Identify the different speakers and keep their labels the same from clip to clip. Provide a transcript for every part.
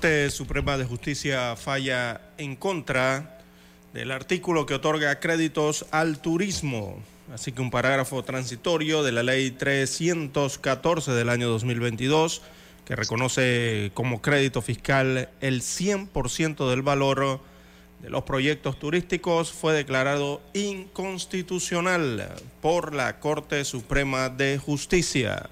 Speaker 1: Corte Suprema de Justicia falla en contra del artículo que otorga créditos al turismo. Así que un parágrafo transitorio de la ley 314 del año 2022 que reconoce como crédito fiscal el 100% del valor de los proyectos turísticos fue declarado inconstitucional por la Corte Suprema de Justicia.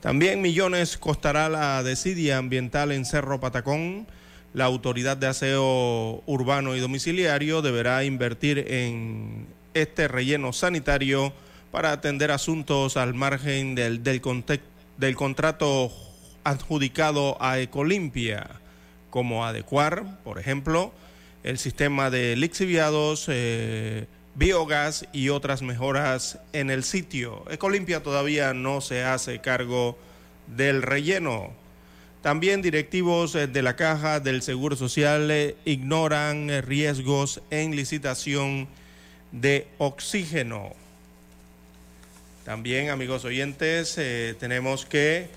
Speaker 1: También millones costará la desidia ambiental en Cerro Patacón. La Autoridad de Aseo Urbano y Domiciliario deberá invertir en este relleno sanitario para atender asuntos al margen del, del, del contrato adjudicado a Ecolimpia, como adecuar, por ejemplo, el sistema de lixiviados, eh, biogás y otras mejoras en el sitio. Ecolimpia todavía no se hace cargo del relleno. También directivos de la Caja del Seguro Social ignoran riesgos en licitación de oxígeno. También, amigos oyentes, eh, tenemos que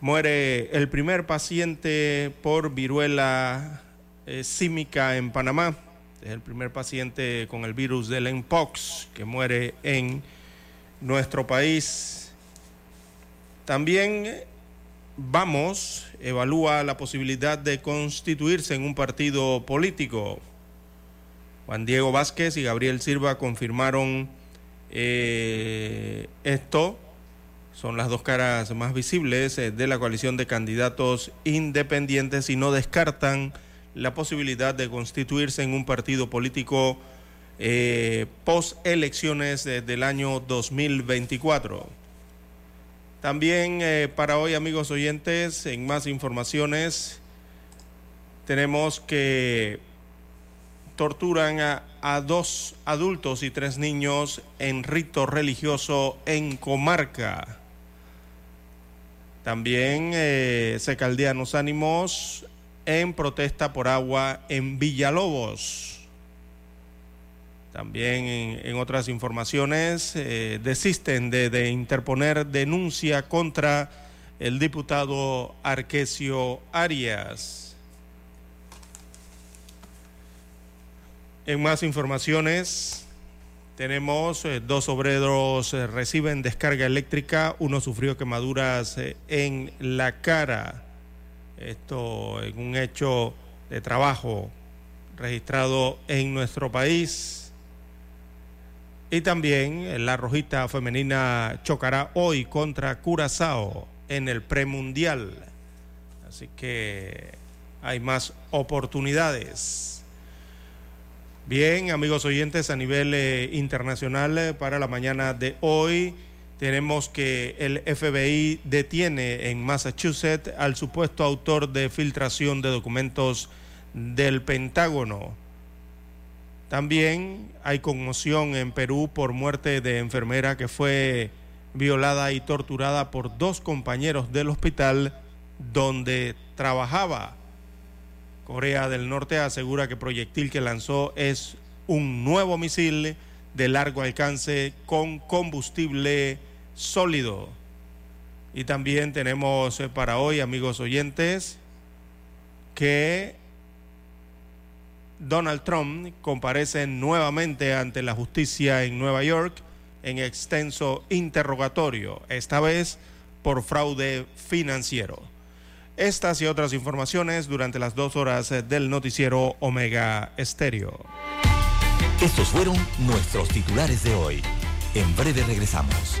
Speaker 1: muere el primer paciente por viruela eh, símica en Panamá. Es el primer paciente con el virus del Mpox que muere en nuestro país. También Vamos evalúa la posibilidad de constituirse en un partido político. Juan Diego Vázquez y Gabriel Silva confirmaron eh, esto. Son las dos caras más visibles eh, de la coalición de candidatos independientes y no descartan la posibilidad de constituirse en un partido político eh, post elecciones del año 2024. También eh, para hoy, amigos oyentes, en más informaciones, tenemos que torturan a, a, dos adultos y tres niños en rito religioso en comarca. También eh, se caldean los ánimos en protesta por agua en Villalobos. También en, otras informaciones eh, desisten de, de, interponer denuncia contra el diputado Arquesio Arias. En más informaciones tenemos eh, dos obreros eh, reciben descarga eléctrica, uno sufrió quemaduras eh, en la cara. Esto en un hecho de trabajo registrado en nuestro país. Y también la rojita femenina chocará hoy contra Curazao en el premundial. Así que hay más oportunidades. Bien, amigos oyentes, a nivel eh, internacional, eh, para la mañana de hoy tenemos que el FBI detiene en Massachusetts al supuesto autor de filtración de documentos del Pentágono. También hay conmoción en Perú por muerte de enfermera que fue violada y torturada por dos compañeros del hospital donde trabajaba. Corea del Norte asegura que proyectil que lanzó es un nuevo misil de largo alcance con combustible sólido. Y también tenemos para hoy, amigos oyentes, que Donald Trump comparece nuevamente ante la justicia en Nueva York en extenso interrogatorio, esta vez por fraude financiero. Estas y otras informaciones durante las dos horas del noticiero Omega Estéreo.
Speaker 2: Estos fueron nuestros titulares de hoy. En breve regresamos.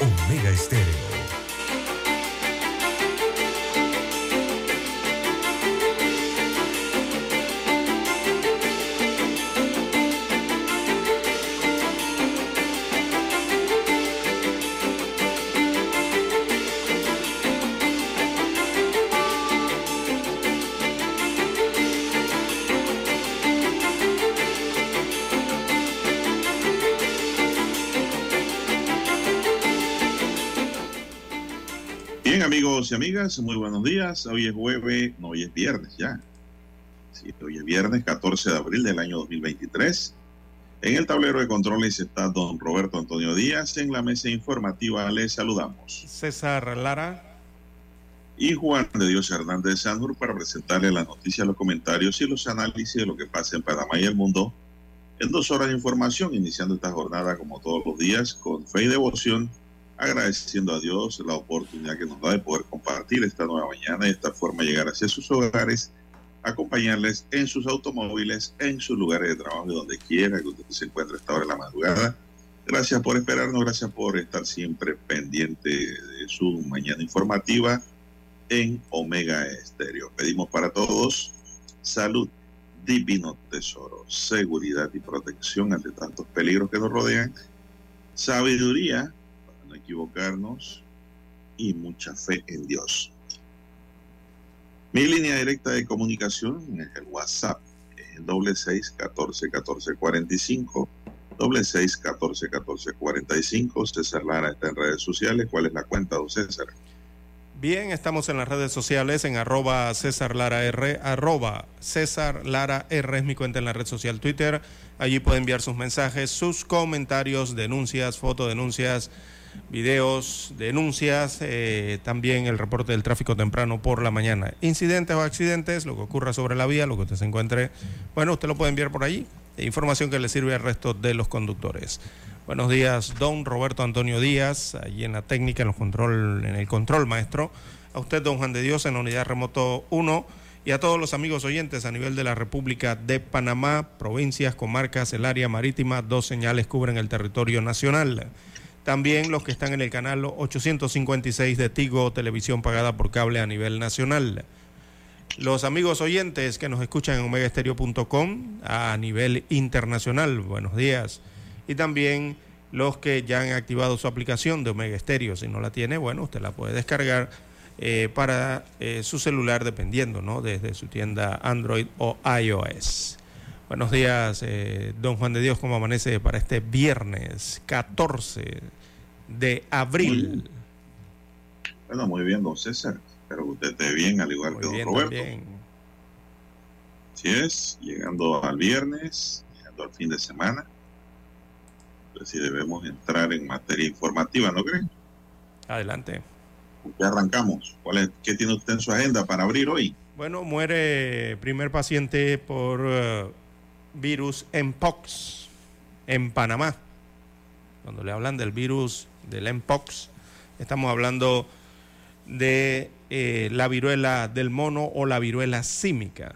Speaker 3: Omega
Speaker 4: Estéreo.
Speaker 5: Amigos y amigas, muy buenos días. Hoy es jueves, no, hoy es viernes ya. Sí, hoy es viernes 14 de abril del año 2023. En el tablero de controles está don Roberto Antonio Díaz. En la mesa informativa les saludamos.
Speaker 1: César Lara.
Speaker 5: Y Juan de Dios Hernández Sanur para presentarle las noticias, los comentarios y los análisis de lo que pasa en Panamá y el mundo en dos horas de información, iniciando esta jornada como todos los días con fe y devoción agradeciendo a Dios la oportunidad que nos da de poder compartir esta nueva mañana y de esta forma llegar hacia sus hogares, acompañarles en sus automóviles, en sus lugares de trabajo, donde quiera que usted se encuentre a esta hora de la madrugada. Gracias por esperarnos, gracias por estar siempre pendiente de su mañana informativa en Omega Estéreo. Pedimos para todos salud, divino tesoro, seguridad y protección ante tantos peligros que nos rodean, sabiduría no equivocarnos y mucha fe en Dios. Mi línea directa de comunicación es el WhatsApp, es el doble seis catorce catorce cuarenta y cinco, doble seis catorce catorce cuarenta y cinco. César Lara está en redes sociales. ¿Cuál es la cuenta, don César?
Speaker 1: Bien, estamos en las redes sociales en arroba César Lara R, arroba César Lara R es mi cuenta en la red social Twitter. Allí puede enviar sus mensajes, sus comentarios, denuncias, fotodenuncias, videos, denuncias, eh, también el reporte del tráfico temprano por la mañana. Incidentes o accidentes, lo que ocurra sobre la vía, lo que usted se encuentre, bueno, usted lo puede enviar por allí. Información que le sirve al resto de los conductores. Buenos días, don Roberto Antonio Díaz, allí en la técnica, en, los control, en el control maestro. A usted, don Juan de Dios, en la unidad remoto 1. Y a todos los amigos oyentes a nivel de la República de Panamá, provincias, comarcas, el área marítima, dos señales cubren el territorio nacional. También los que están en el canal 856 de Tigo, televisión pagada por cable a nivel nacional. Los amigos oyentes que nos escuchan en omegaestereo.com a nivel internacional, buenos días. Y también los que ya han activado su aplicación de Omega Stereo. Si no la tiene, bueno, usted la puede descargar eh, para eh, su celular dependiendo, ¿no? Desde su tienda Android o iOS. Buenos días, eh, don Juan de Dios, ¿cómo amanece para este viernes 14 de abril?
Speaker 5: Bueno, muy bien, don César. Espero que usted esté bien, al igual
Speaker 1: Muy
Speaker 5: que don
Speaker 1: bien,
Speaker 5: Roberto.
Speaker 1: también.
Speaker 5: Así es, llegando al viernes, llegando al fin de semana. Pues sí debemos entrar en materia informativa, ¿no creen?
Speaker 1: Adelante.
Speaker 5: Ya arrancamos. ¿Cuál es, ¿Qué tiene usted en su agenda para abrir hoy?
Speaker 1: Bueno, muere primer paciente por eh, virus Mpox en Panamá. Cuando le hablan del virus del Mpox, estamos hablando de eh, la viruela del mono o la viruela símica,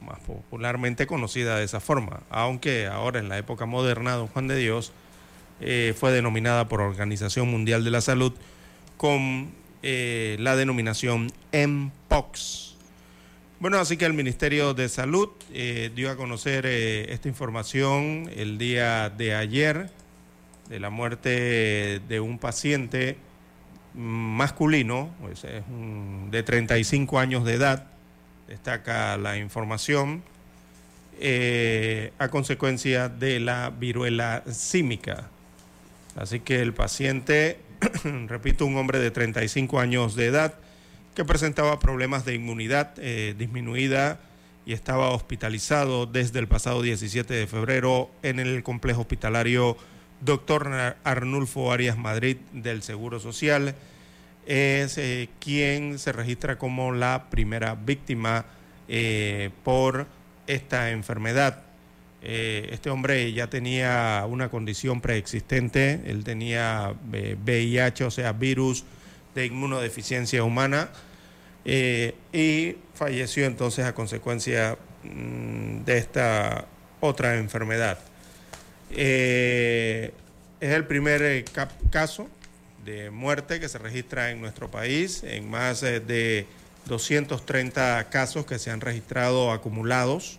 Speaker 1: más popularmente conocida de esa forma, aunque ahora en la época moderna, don Juan de Dios, eh, fue denominada por Organización Mundial de la Salud con eh, la denominación Mpox. Bueno, así que el Ministerio de Salud eh, dio a conocer eh, esta información el día de ayer de la muerte de un paciente masculino, pues es un- de 35 años de edad, destaca la información, eh, a consecuencia de la viruela símica. Así que el paciente, repito, un hombre de 35 años de edad que presentaba problemas de inmunidad eh, disminuida y estaba hospitalizado desde el pasado 17 de febrero en el complejo hospitalario Doctor Arnulfo Arias Madrid del Seguro Social. Es eh, quien se registra como la primera víctima eh, por esta enfermedad. Este hombre ya tenía una condición preexistente, él tenía VIH, o sea, virus de inmunodeficiencia humana, y falleció entonces a consecuencia mm, de esta otra enfermedad. es el primer caso de muerte que se registra en nuestro país, en más de 230 casos que se han registrado acumulados.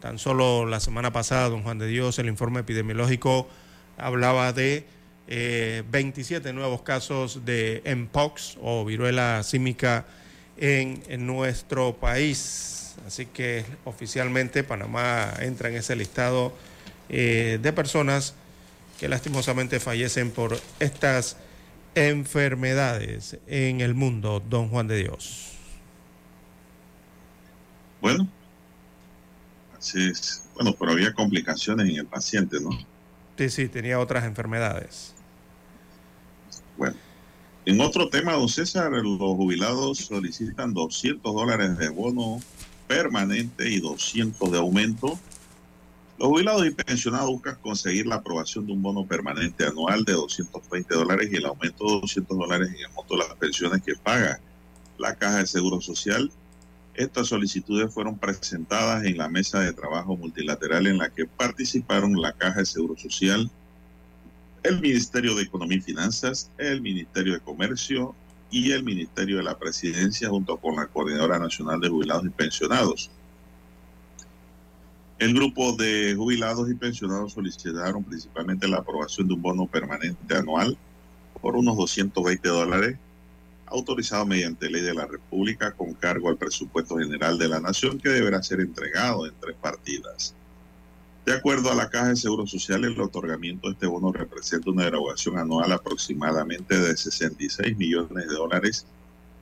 Speaker 1: Tan solo la semana pasada, don Juan de Dios, el informe epidemiológico hablaba de 27 eh, nuevos casos de MPOX o viruela símica en, nuestro país. Así que oficialmente Panamá entra en ese listado eh, de personas que lastimosamente fallecen por estas enfermedades en el mundo, don Juan de Dios.
Speaker 5: Bueno, así es. Bueno, pero había complicaciones en el paciente, ¿no?
Speaker 1: Sí, sí, tenía otras enfermedades.
Speaker 5: Bueno, en otro tema, don César, los jubilados solicitan 200 dólares de bono permanente y 200 de aumento los jubilados y pensionados buscan conseguir la aprobación de un bono permanente anual de 220 dólares y el aumento de 200 dólares en el monto de las pensiones que paga la Caja de Seguro Social. Estas solicitudes fueron presentadas en la mesa de trabajo multilateral en la que participaron la Caja de Seguro Social, el Ministerio de Economía y Finanzas, el Ministerio de Comercio y el Ministerio de la Presidencia junto con la Coordinadora Nacional de Jubilados y Pensionados. El grupo de jubilados y pensionados solicitaron principalmente la aprobación de un bono permanente anual por unos 220 dólares, autorizado mediante ley de la República con cargo al presupuesto general de la Nación, que deberá ser entregado en tres partidas. De acuerdo a la Caja de Seguro Social, el otorgamiento de este bono representa una erogación anual aproximadamente de 66 millones de dólares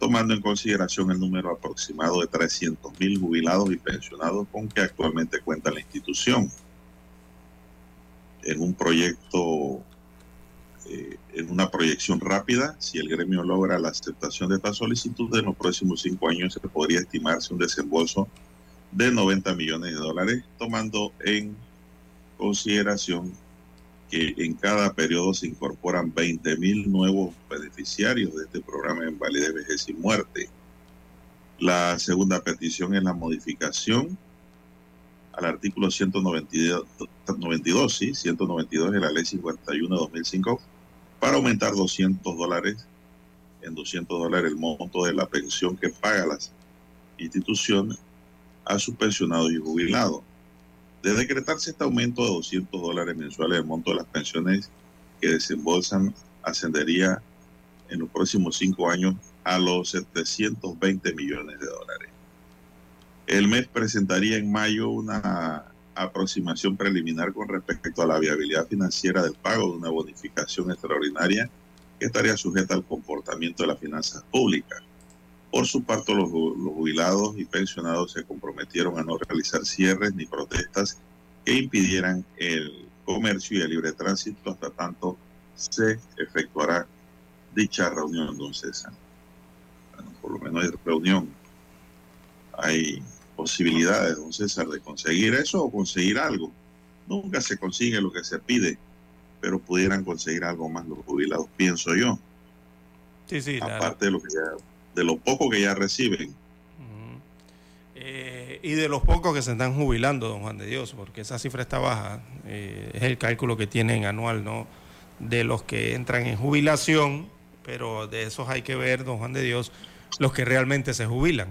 Speaker 5: tomando en consideración el número aproximado de 300.000 jubilados y pensionados con que actualmente cuenta la institución. En un proyecto, eh, en una proyección rápida, si el gremio logra la aceptación de esta solicitud, en los próximos cinco años se podría estimarse un desembolso de 90 millones de dólares, tomando en consideración que en cada periodo se incorporan 20 mil nuevos beneficiarios de este programa de invalidez, vejez y muerte. La segunda petición es la modificación al artículo 192, 92, sí, 192 de la ley 51 de 2005 para aumentar 200 dólares en 200 dólares el monto de la pensión que paga las instituciones a sus pensionados y jubilados. De decretarse este aumento de 200 dólares mensuales, el monto de las pensiones que desembolsan ascendería en los próximos cinco años a los 720 millones de dólares. El mes presentaría en mayo una aproximación preliminar con respecto a la viabilidad financiera del pago de una bonificación extraordinaria que estaría sujeta al comportamiento de las finanzas públicas. Por su parte, los, jubilados y pensionados se comprometieron a no realizar cierres ni protestas que impidieran el comercio y el libre tránsito hasta tanto se efectuará dicha reunión, don César. Bueno, por lo menos hay reunión. Hay posibilidades, don César, de conseguir eso o conseguir algo. Nunca se consigue lo que se pide, pero pudieran conseguir algo más los jubilados, pienso yo.
Speaker 1: Sí, sí,
Speaker 5: Aparte de lo que ya de lo poco que ya reciben.
Speaker 1: Eh, y de los pocos que se están jubilando, don Juan de Dios, porque esa cifra está baja, eh, es el cálculo que tienen anual, ¿no? De los que entran en jubilación, pero de esos hay que ver, don Juan de Dios, los que realmente se jubilan,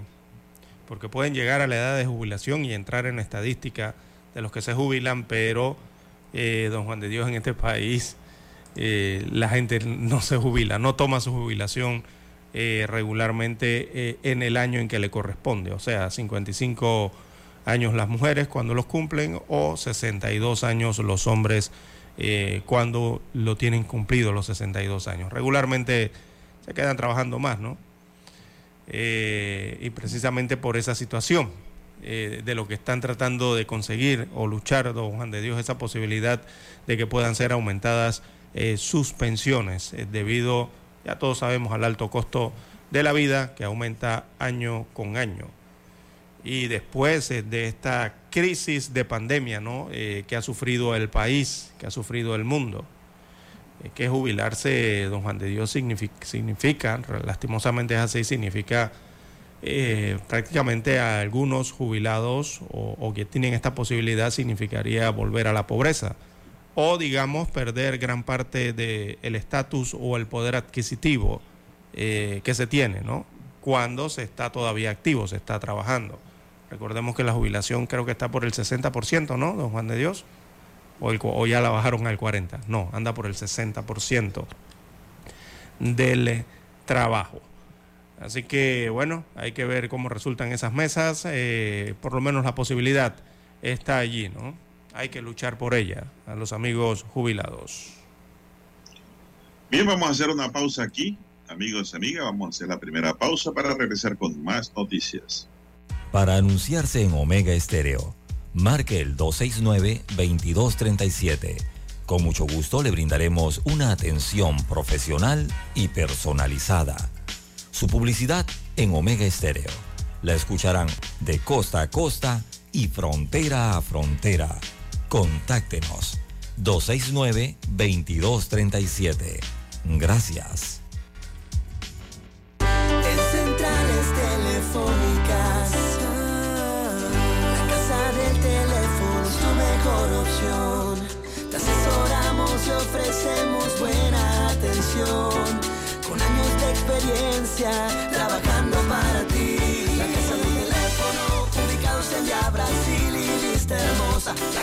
Speaker 1: porque pueden llegar a la edad de jubilación y entrar en la estadística de los que se jubilan, pero, eh, don Juan de Dios, en este país la gente no se jubila, no toma su jubilación eh, regularmente eh, en el año en que le corresponde, o sea, 55 años las mujeres cuando los cumplen o 62 años los hombres eh, cuando lo tienen cumplido los 62 años. Regularmente se quedan trabajando más, ¿no? y precisamente por esa situación de lo que están tratando de conseguir o luchar, don Juan de Dios, esa posibilidad de que puedan ser aumentadas sus pensiones debido a ya todos sabemos al alto costo de la vida que aumenta año con año. Y después eh, de esta crisis de pandemia ¿no? Eh, que ha sufrido el país, que ha sufrido el mundo, eh, que jubilarse, don Juan de Dios, significa, lastimosamente es así, significa prácticamente a algunos jubilados o, que tienen esta posibilidad significaría volver a la pobreza o digamos perder gran parte del estatus o el poder adquisitivo eh, que se tiene, ¿no? Cuando se está todavía activo, se está trabajando. Recordemos que la jubilación creo que está por el 60%, ¿no, don Juan de Dios? O, ya la bajaron al 40%. No, anda por el 60% del trabajo. Así que bueno, hay que ver cómo resultan esas mesas. Eh, por lo menos la posibilidad está allí, ¿no? Hay que luchar por ella, a los amigos jubilados.
Speaker 5: Bien, vamos a hacer una pausa aquí. Amigos y amigas, vamos a hacer la primera pausa para regresar con más noticias.
Speaker 2: Para anunciarse en Omega Estéreo, marque el 269-2237. Con mucho gusto le brindaremos una atención profesional y personalizada. Su publicidad en Omega Estéreo. La escucharán de costa a costa y frontera a frontera Contáctenos 269-2237. Gracias.
Speaker 3: En centrales telefónicas, la casa del teléfono es tu mejor opción. Te asesoramos y ofrecemos buena atención. Con años de experiencia, trabajando para ti. La casa del teléfono, ubicados en Ya Brasil y Vista Hermosa. La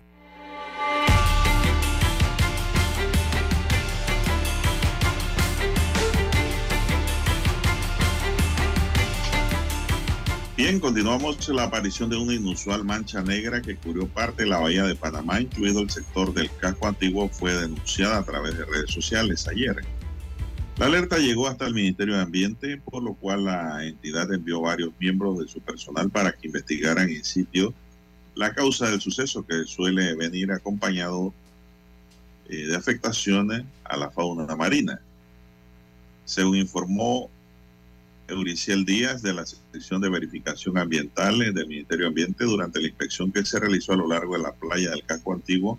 Speaker 5: Bien, continuamos la aparición de una inusual mancha negra que cubrió parte de la bahía de Panamá, incluido el sector del casco antiguo, fue denunciada a través de redes sociales ayer. La alerta llegó hasta el Ministerio de Ambiente, por lo cual la entidad envió varios miembros de su personal para que investigaran en sitio la causa del suceso que suele venir acompañado eh, de afectaciones a la fauna marina. Según informó Euriciel Díaz de la sección de verificación ambiental del Ministerio de Ambiente durante la inspección que se realizó a lo largo de la playa del casco antiguo.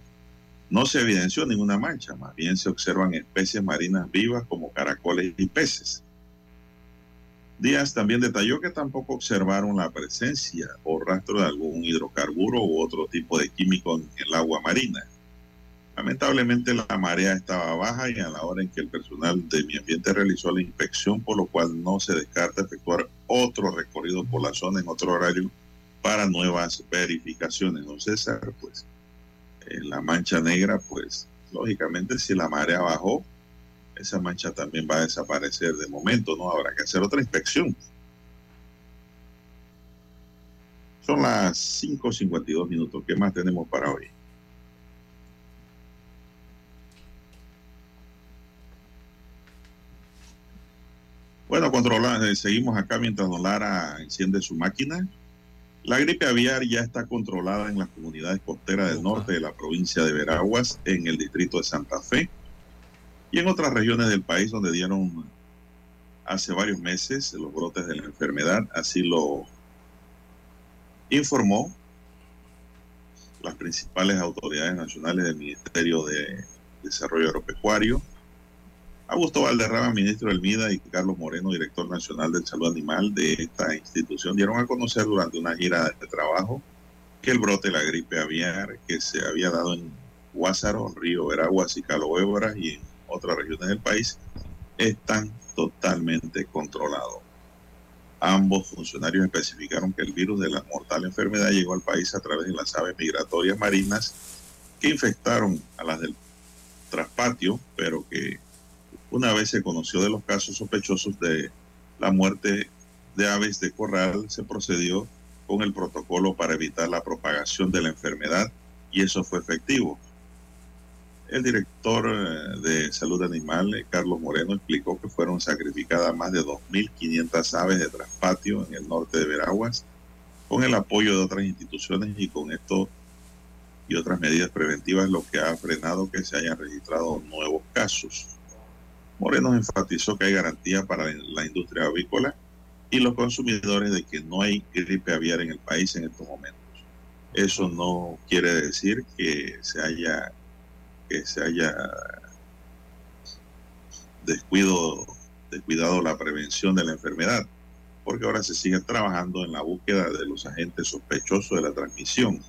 Speaker 5: No se evidenció ninguna mancha, más bien se observan especies marinas vivas como caracoles y peces. Díaz también detalló que tampoco observaron la presencia o rastro de algún hidrocarburo u otro tipo de químico en el agua marina. Lamentablemente la marea estaba baja y a la hora en que el personal de mi ambiente realizó la inspección, por lo cual no se descarta efectuar otro recorrido por la zona en otro horario para nuevas verificaciones. Don César, pues en la mancha negra, pues lógicamente si la marea bajó, esa mancha también va a desaparecer de momento, ¿no? Habrá que hacer otra inspección. Son las 5.52 minutos. ¿Qué más tenemos para hoy? Bueno, controlando, eh, seguimos acá mientras Don Lara enciende su máquina. La gripe aviar ya está controlada en las comunidades costeras del norte de la provincia de Veraguas, en el distrito de Santa Fe y en otras regiones del país donde dieron hace varios meses los brotes de la enfermedad. Así lo informó las principales autoridades nacionales del Ministerio de Desarrollo Agropecuario, Augusto Valderrama, ministro del MIDA, y Carlos Moreno, director nacional del Salud Animal de esta institución, dieron a conocer durante una gira de trabajo que el brote de la gripe aviar que se había dado en Guásaro, Río Veraguas y Calo y en otras regiones del país están totalmente controlados. Ambos funcionarios especificaron que el virus de la mortal enfermedad llegó al país a través de las aves migratorias marinas que infectaron a las del traspatio, pero que una vez se conoció de los casos sospechosos de la muerte de aves de corral, se procedió con el protocolo para evitar la propagación de la enfermedad y eso fue efectivo. El director eh, de salud animal, eh, Carlos Moreno, explicó que fueron sacrificadas más de 2.500 aves de traspatio en el norte de Veraguas con el apoyo de otras instituciones y con esto y otras medidas preventivas, lo que ha frenado que se hayan registrado nuevos casos. Moreno enfatizó que hay garantía para la industria avícola y los consumidores de que no hay gripe aviar en el país en estos momentos. Eso no quiere decir que se haya que se haya descuido, descuidado la prevención de la enfermedad, porque ahora se sigue trabajando en la búsqueda de los agentes sospechosos de la transmisión.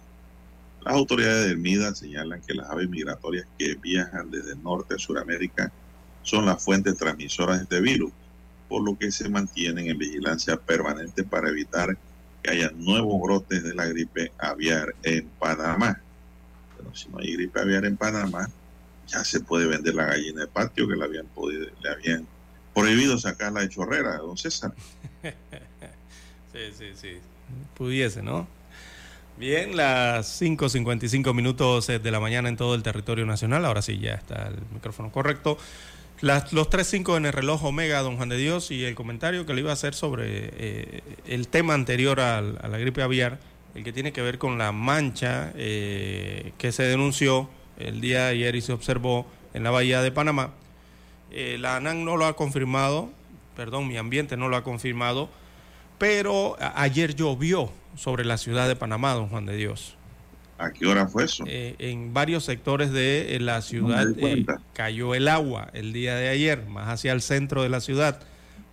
Speaker 5: Las autoridades del MIDA señalan que las aves migratorias que viajan desde Norte a Sudamérica son las fuentes transmisoras de este virus, por lo que se mantienen en vigilancia permanente para evitar que haya nuevos brotes de la gripe aviar en Panamá. Pero si no hay gripe aviar en Panamá, ya se puede vender la gallina de patio que le habían, podido, le habían prohibido sacarla de chorrera, don César.
Speaker 1: sí, sí, sí. Pudiese, ¿no? Bien, las 5.55 minutos de la mañana en todo el territorio nacional. Ahora sí, ya está el micrófono correcto. Las, los 3.5 en el reloj Omega, don Juan de Dios, y el comentario que le iba a hacer sobre eh, el tema anterior a, la gripe aviar, el que tiene que ver con la mancha eh, que se denunció el día de ayer y se observó en la bahía de Panamá. Eh, la ANAN no lo ha confirmado, perdón, mi ambiente no lo ha confirmado, pero ayer llovió sobre la ciudad de Panamá, don Juan de Dios.
Speaker 5: ¿A qué hora fue eso?
Speaker 1: Eh, en varios sectores de eh, la ciudad eh, cayó el agua el día de ayer, más hacia el centro de la ciudad,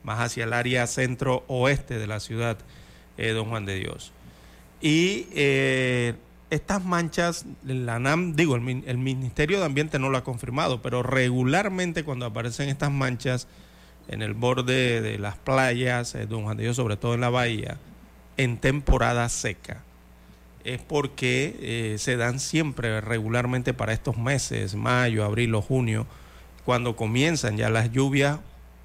Speaker 1: más hacia el área centro-oeste de la ciudad, don Juan de Dios. Y estas manchas, la NAM, digo, el, el, Ministerio de Ambiente no lo ha confirmado, pero regularmente cuando aparecen estas manchas en el borde de las playas, don Juan de Dios, sobre todo en la bahía, en temporada seca es porque eh, se dan siempre regularmente para estos meses, mayo, abril o junio, cuando comienzan ya las lluvias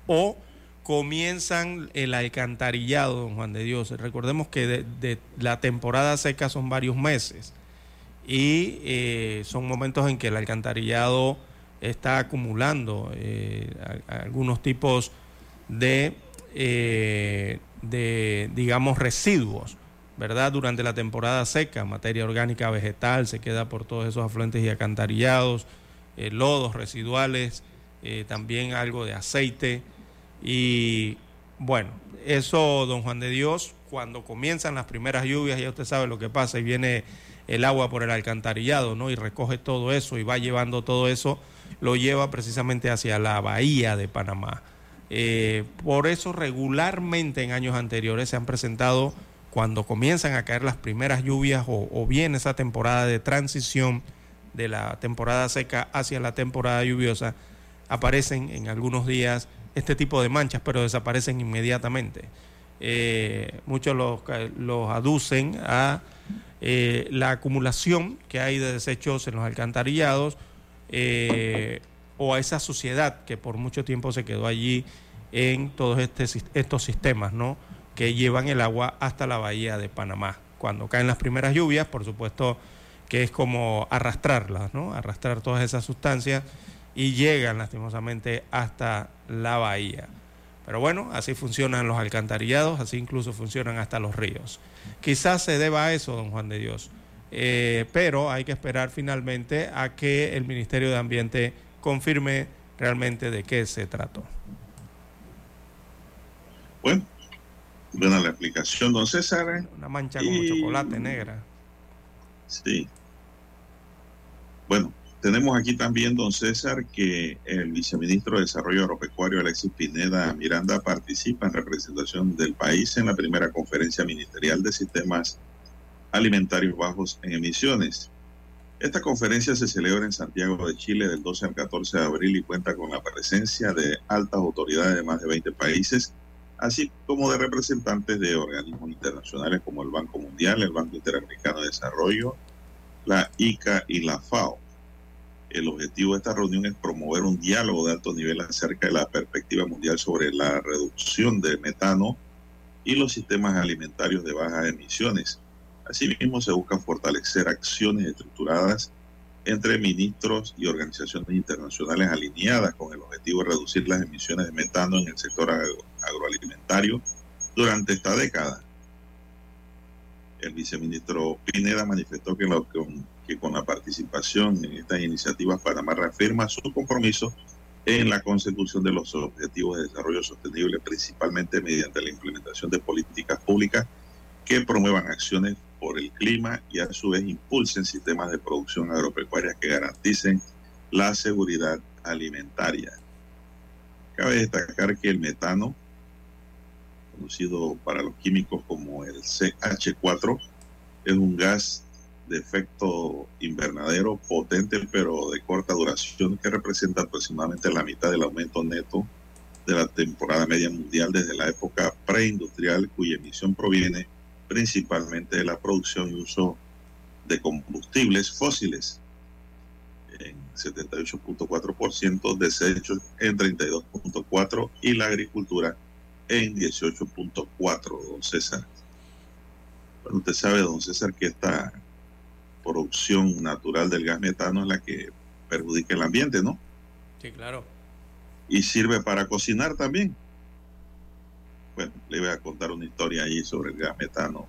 Speaker 1: o comienzan el alcantarillado, don Juan de Dios. Recordemos que de, la temporada seca son varios meses y eh, son momentos en que el alcantarillado está acumulando eh, algunos tipos de, de, digamos, residuos ¿verdad? Durante la temporada seca, materia orgánica vegetal se queda por todos esos afluentes y acantarillados, eh, lodos residuales, eh, también algo de aceite. Y bueno, eso, don Juan de Dios, cuando comienzan las primeras lluvias, ya usted sabe lo que pasa, y viene el agua por el alcantarillado, ¿no? Y recoge todo eso y va llevando todo eso, lo lleva precisamente hacia la bahía de Panamá. Eh, por eso regularmente en años anteriores se han presentado cuando comienzan a caer las primeras lluvias o, bien esa temporada de transición de la temporada seca hacia la temporada lluviosa, aparecen en algunos días este tipo de manchas, pero desaparecen inmediatamente. Eh, muchos los, los, aducen a eh, la acumulación que hay de desechos en los alcantarillados eh, o a esa suciedad que por mucho tiempo se quedó allí en todos este, estos sistemas, ¿no? Que llevan el agua hasta la bahía de Panamá. Cuando caen las primeras lluvias, por supuesto que es como arrastrarlas, ¿no? Arrastrar todas esas sustancias y llegan lastimosamente hasta la bahía. Pero bueno, así funcionan los alcantarillados, así incluso funcionan hasta los ríos. Quizás se deba a eso, don Juan de Dios, eh, pero hay que esperar finalmente a que el Ministerio de Ambiente confirme realmente de qué se trató.
Speaker 5: Bueno, Buena la explicación, don César.
Speaker 1: Una mancha como chocolate negra.
Speaker 5: Sí. tenemos aquí también, don César, que el viceministro de Desarrollo Agropecuario, Alexis Pineda Miranda, participa en representación del país en la primera conferencia ministerial de sistemas alimentarios bajos en emisiones. Esta conferencia se celebra en Santiago de Chile del 12 al 14 de abril y cuenta con la presencia de altas autoridades de más de 20 países, así como de representantes de organismos internacionales como el Banco Mundial, el Banco Interamericano de Desarrollo, la ICA y la FAO. El objetivo de esta reunión es promover un diálogo de alto nivel acerca de la perspectiva mundial sobre la reducción de metano y los sistemas alimentarios de bajas emisiones. Asimismo, se buscan fortalecer acciones estructuradas entre ministros y organizaciones internacionales alineadas con el objetivo de reducir las emisiones de metano en el sector agroalimentario durante esta década. El viceministro Pineda manifestó que, con la participación en estas iniciativas Panamá reafirma su compromiso en la consecución de los objetivos de desarrollo sostenible, principalmente mediante la implementación de políticas públicas que promuevan acciones por el clima y a su vez impulsen sistemas de producción agropecuaria que garanticen la seguridad alimentaria. Cabe destacar que el metano, conocido para los químicos como el CH4, es un gas de efecto invernadero potente pero de corta duración que representa aproximadamente la mitad del aumento neto de la temporada media mundial desde la época preindustrial cuya emisión proviene principalmente de la producción y uso de combustibles fósiles en 78.4%, desechos en 32.4% y la agricultura en 18.4%, don César. Bueno, usted sabe, don César, que esta producción natural del gas metano es la que perjudica el ambiente, ¿no?
Speaker 1: Sí, claro.
Speaker 5: Y sirve para cocinar también. Bueno, le voy a contar una historia ahí sobre el gas metano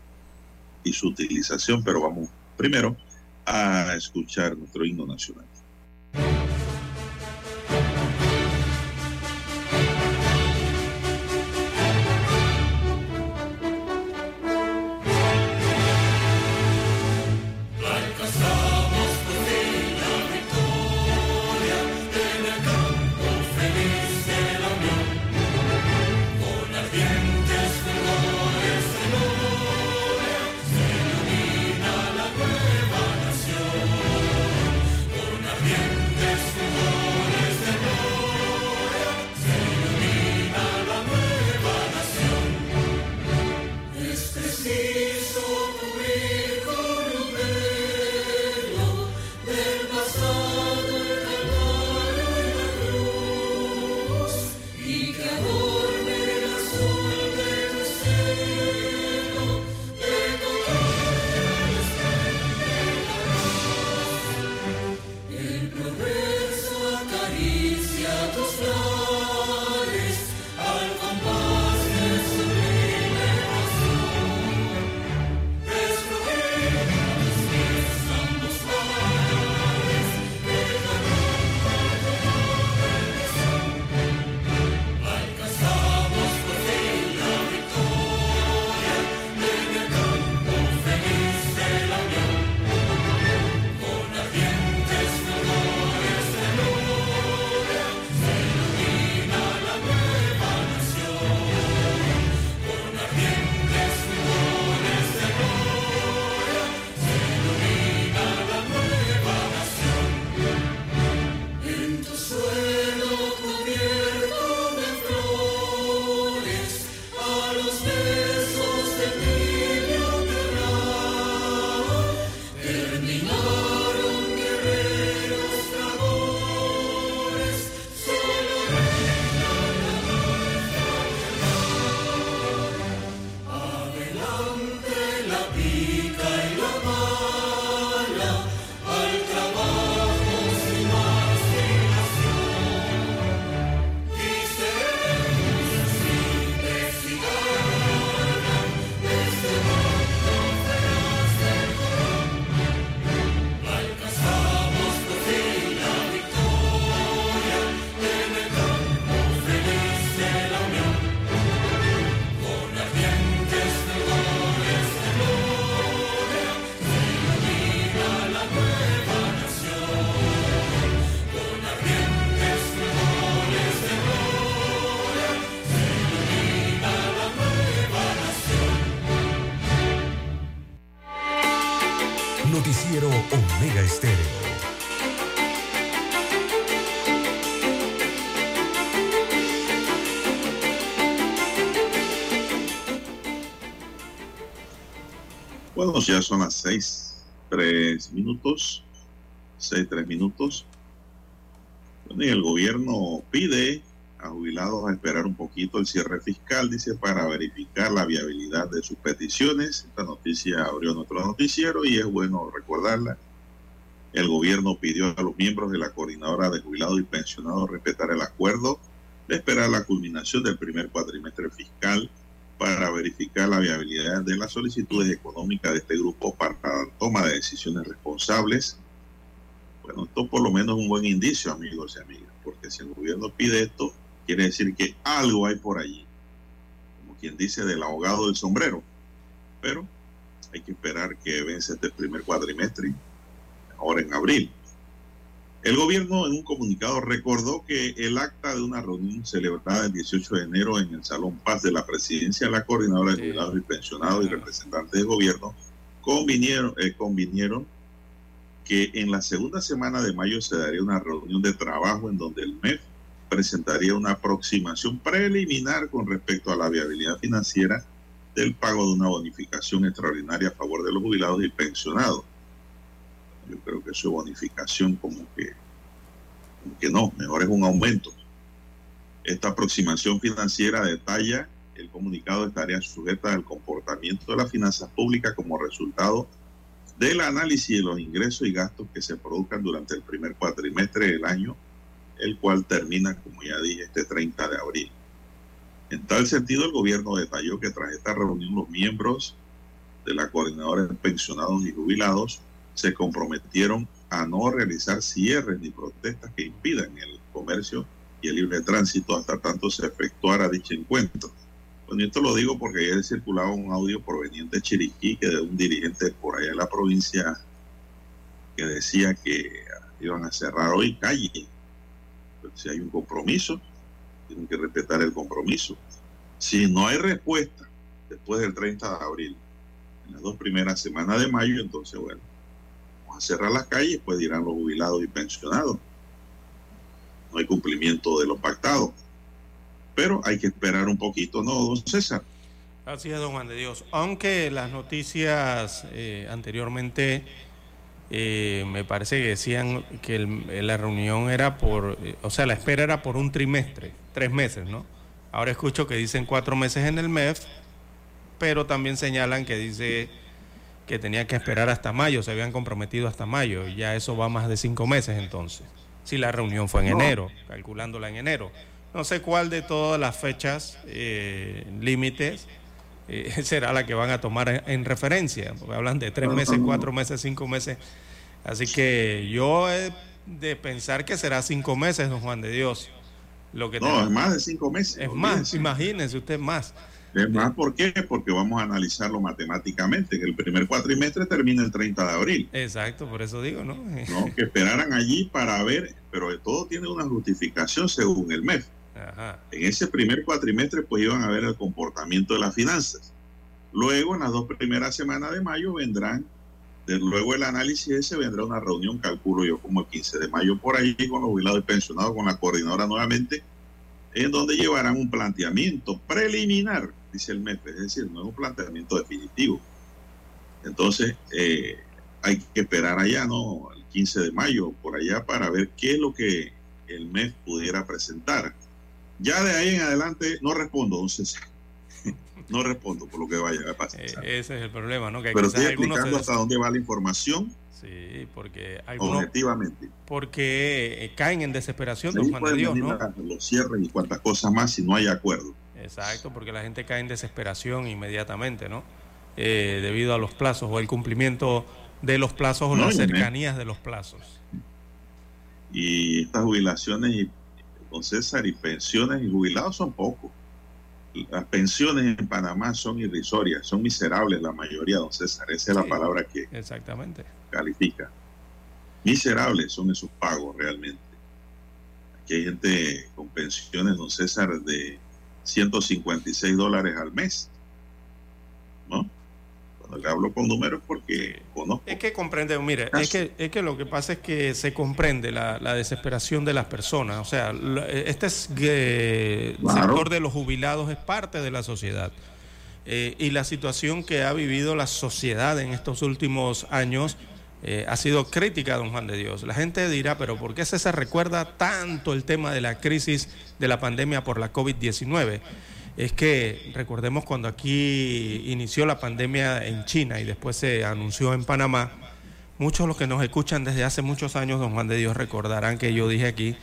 Speaker 5: y su utilización, pero vamos primero a escuchar nuestro himno nacional. Ya son las seis, tres minutos, seis, tres minutos. Y el gobierno pide a jubilados a esperar un poquito el cierre fiscal, dice, para verificar la viabilidad de sus peticiones. Esta noticia abrió nuestro noticiero y es bueno recordarla. El gobierno pidió a los miembros de la coordinadora de jubilados y pensionados respetar el acuerdo de esperar la culminación del primer cuatrimestre fiscal para verificar la viabilidad de las solicitudes económicas de este grupo para toma de decisiones responsables. Bueno, esto por lo menos es un buen indicio, amigos y amigas, porque si el gobierno pide esto, quiere decir que algo hay por allí, como quien dice del ahogado del sombrero. Pero hay que esperar que vence este primer cuatrimestre, ahora en abril. El gobierno en un comunicado recordó que el acta de una reunión celebrada el 18 de enero en el Salón Paz de la Presidencia, la coordinadora de jubilados y pensionados y representantes del gobierno convinieron, eh, convinieron que en la segunda semana de mayo se daría una reunión de trabajo en donde el MEF presentaría una aproximación preliminar con respecto a la viabilidad financiera del pago de una bonificación extraordinaria a favor de los jubilados y pensionados. Yo creo que su bonificación como que, que no, mejor es un aumento. Esta aproximación financiera detalla el comunicado estaría sujeta al comportamiento de las finanzas públicas como resultado del análisis de los ingresos y gastos que se produzcan durante el primer cuatrimestre del año, el cual termina, como ya dije, este 30 de abril. En tal sentido, el gobierno detalló que tras esta reunión los miembros de la coordinadora de pensionados y jubilados se comprometieron a no realizar cierres ni protestas que impidan el comercio y el libre tránsito hasta tanto se efectuara dicho encuentro. Bueno, esto lo digo porque ayer circulaba un audio proveniente de Chiriquí, que de un dirigente por allá de la provincia, que decía que iban a cerrar hoy calle. Si hay un compromiso, tienen que respetar el compromiso. Si no hay respuesta después del 30 de abril, en las dos primeras semanas de mayo, entonces, bueno, a cerrar las calles, pues dirán los jubilados y pensionados. No hay cumplimiento de lo pactado pero hay que esperar un poquito, ¿no, don César?
Speaker 1: Así es, don Juan de Dios. Aunque las noticias eh, anteriormente eh, me parece que decían que la reunión era por, eh, o sea, la espera era por un trimestre, tres meses, ¿no? Ahora escucho que dicen cuatro meses en el MEF, pero también señalan que dice que tenía que esperar hasta mayo, se habían comprometido hasta mayo, y ya eso va más de cinco meses entonces. Si la reunión fue en no. enero, calculándola en enero. No sé cuál de todas las fechas eh, límites eh, será la que van a tomar en, en, referencia, porque hablan de tres meses, cuatro meses, cinco meses. Así que yo he de pensar que será cinco meses, don Juan de Dios. Lo que
Speaker 5: no, tenemos. es más de cinco meses.
Speaker 1: Es más, imagínense usted más.
Speaker 5: Es más, ¿por qué? Porque vamos a analizarlo matemáticamente, que el primer cuatrimestre termina el 30 de abril.
Speaker 1: Exacto, por eso digo, ¿no?
Speaker 5: no que esperaran allí para ver, pero todo tiene una justificación según el MEF.
Speaker 1: Ajá.
Speaker 5: En ese primer cuatrimestre pues iban a ver el comportamiento de las finanzas. Luego, en las dos primeras semanas de mayo vendrán, de, luego el análisis ese vendrá una reunión, calculo yo como el 15 de mayo por ahí con los jubilados y pensionados, con la coordinadora nuevamente, en donde llevarán un planteamiento preliminar, dice el MEF, es decir, no es un planteamiento definitivo. Entonces, eh, hay que esperar allá, ¿no? El 15 de mayo, por allá, para ver qué es lo que el MEF pudiera presentar. Ya de ahí en adelante no respondo, don César. No respondo por lo que vaya a pasar.
Speaker 1: Eh, ese es el problema, ¿no? Que
Speaker 5: Pero estoy explicando hasta dónde va la información.
Speaker 1: Sí, porque algunos,
Speaker 5: objetivamente.
Speaker 1: Porque eh, caen en desesperación, de Dios, ¿no?
Speaker 5: Los cierres y cuantas cosas más si no hay acuerdo.
Speaker 1: Exacto, porque la gente cae en desesperación inmediatamente, ¿no? Eh, debido a los plazos o el cumplimiento de los plazos o no, las cercanías de los plazos.
Speaker 5: Y estas jubilaciones y don César, y pensiones y jubilados son pocos. Las pensiones en Panamá son irrisorias, son miserables la mayoría, don César. Esa es la palabra que
Speaker 1: exactamente.
Speaker 5: califica. Miserables son esos pagos realmente. Aquí hay gente con pensiones, don César, de 156 dólares al mes. ¿No? Cuando le hablo con números porque conozco.
Speaker 1: Es que comprende, mire, es que, es que lo que pasa es que se comprende la, desesperación de las personas. O sea, este es, eh, sector de los jubilados es parte de la sociedad. Eh, y la situación que ha vivido la sociedad en estos últimos años eh, ha sido crítica, don Juan de Dios. La gente dirá, pero ¿por qué se recuerda tanto el tema de la crisis de la pandemia por la COVID-19? Es que recordemos cuando aquí inició la pandemia en China y después se anunció en Panamá, muchos de los que nos escuchan desde hace muchos años, don Juan de Dios, recordarán que yo dije aquí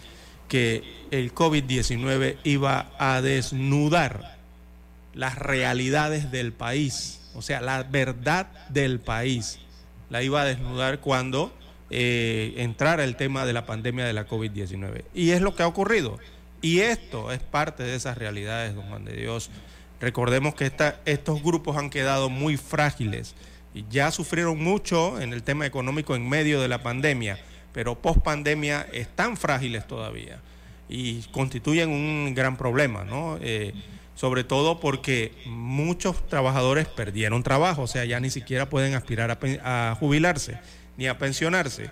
Speaker 1: que el COVID-19 iba a desnudar las realidades del país, o sea, la verdad del país la iba a desnudar cuando eh, entrara el tema de la pandemia de la COVID-19. Y es lo que ha ocurrido. Y esto es parte de esas realidades, don Juan de Dios. Recordemos que estos grupos han quedado muy frágiles y ya sufrieron mucho en el tema económico en medio de la pandemia, pero post pandemia están frágiles todavía y constituyen un gran problema, ¿no? Eh, sobre todo porque muchos trabajadores perdieron trabajo, o sea, ya ni siquiera pueden aspirar a, jubilarse ni a pensionarse.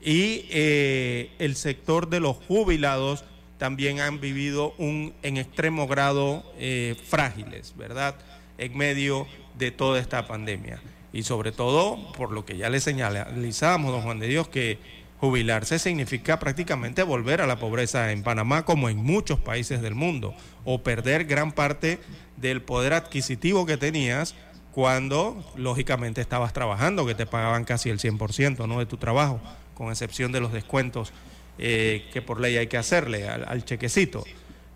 Speaker 1: Y eh, el sector de los jubilados también han vivido un en extremo grado eh, frágiles, ¿verdad? En medio de toda esta pandemia. Y sobre todo, por lo que ya le señalizamos, don Juan de Dios, que Jubilarse significa prácticamente volver a la pobreza en Panamá como en muchos países del mundo o perder gran parte del poder adquisitivo que tenías cuando lógicamente estabas trabajando, que te pagaban casi el 100% ¿no? de tu trabajo, con excepción de los descuentos eh, que por ley hay que hacerle al, chequecito.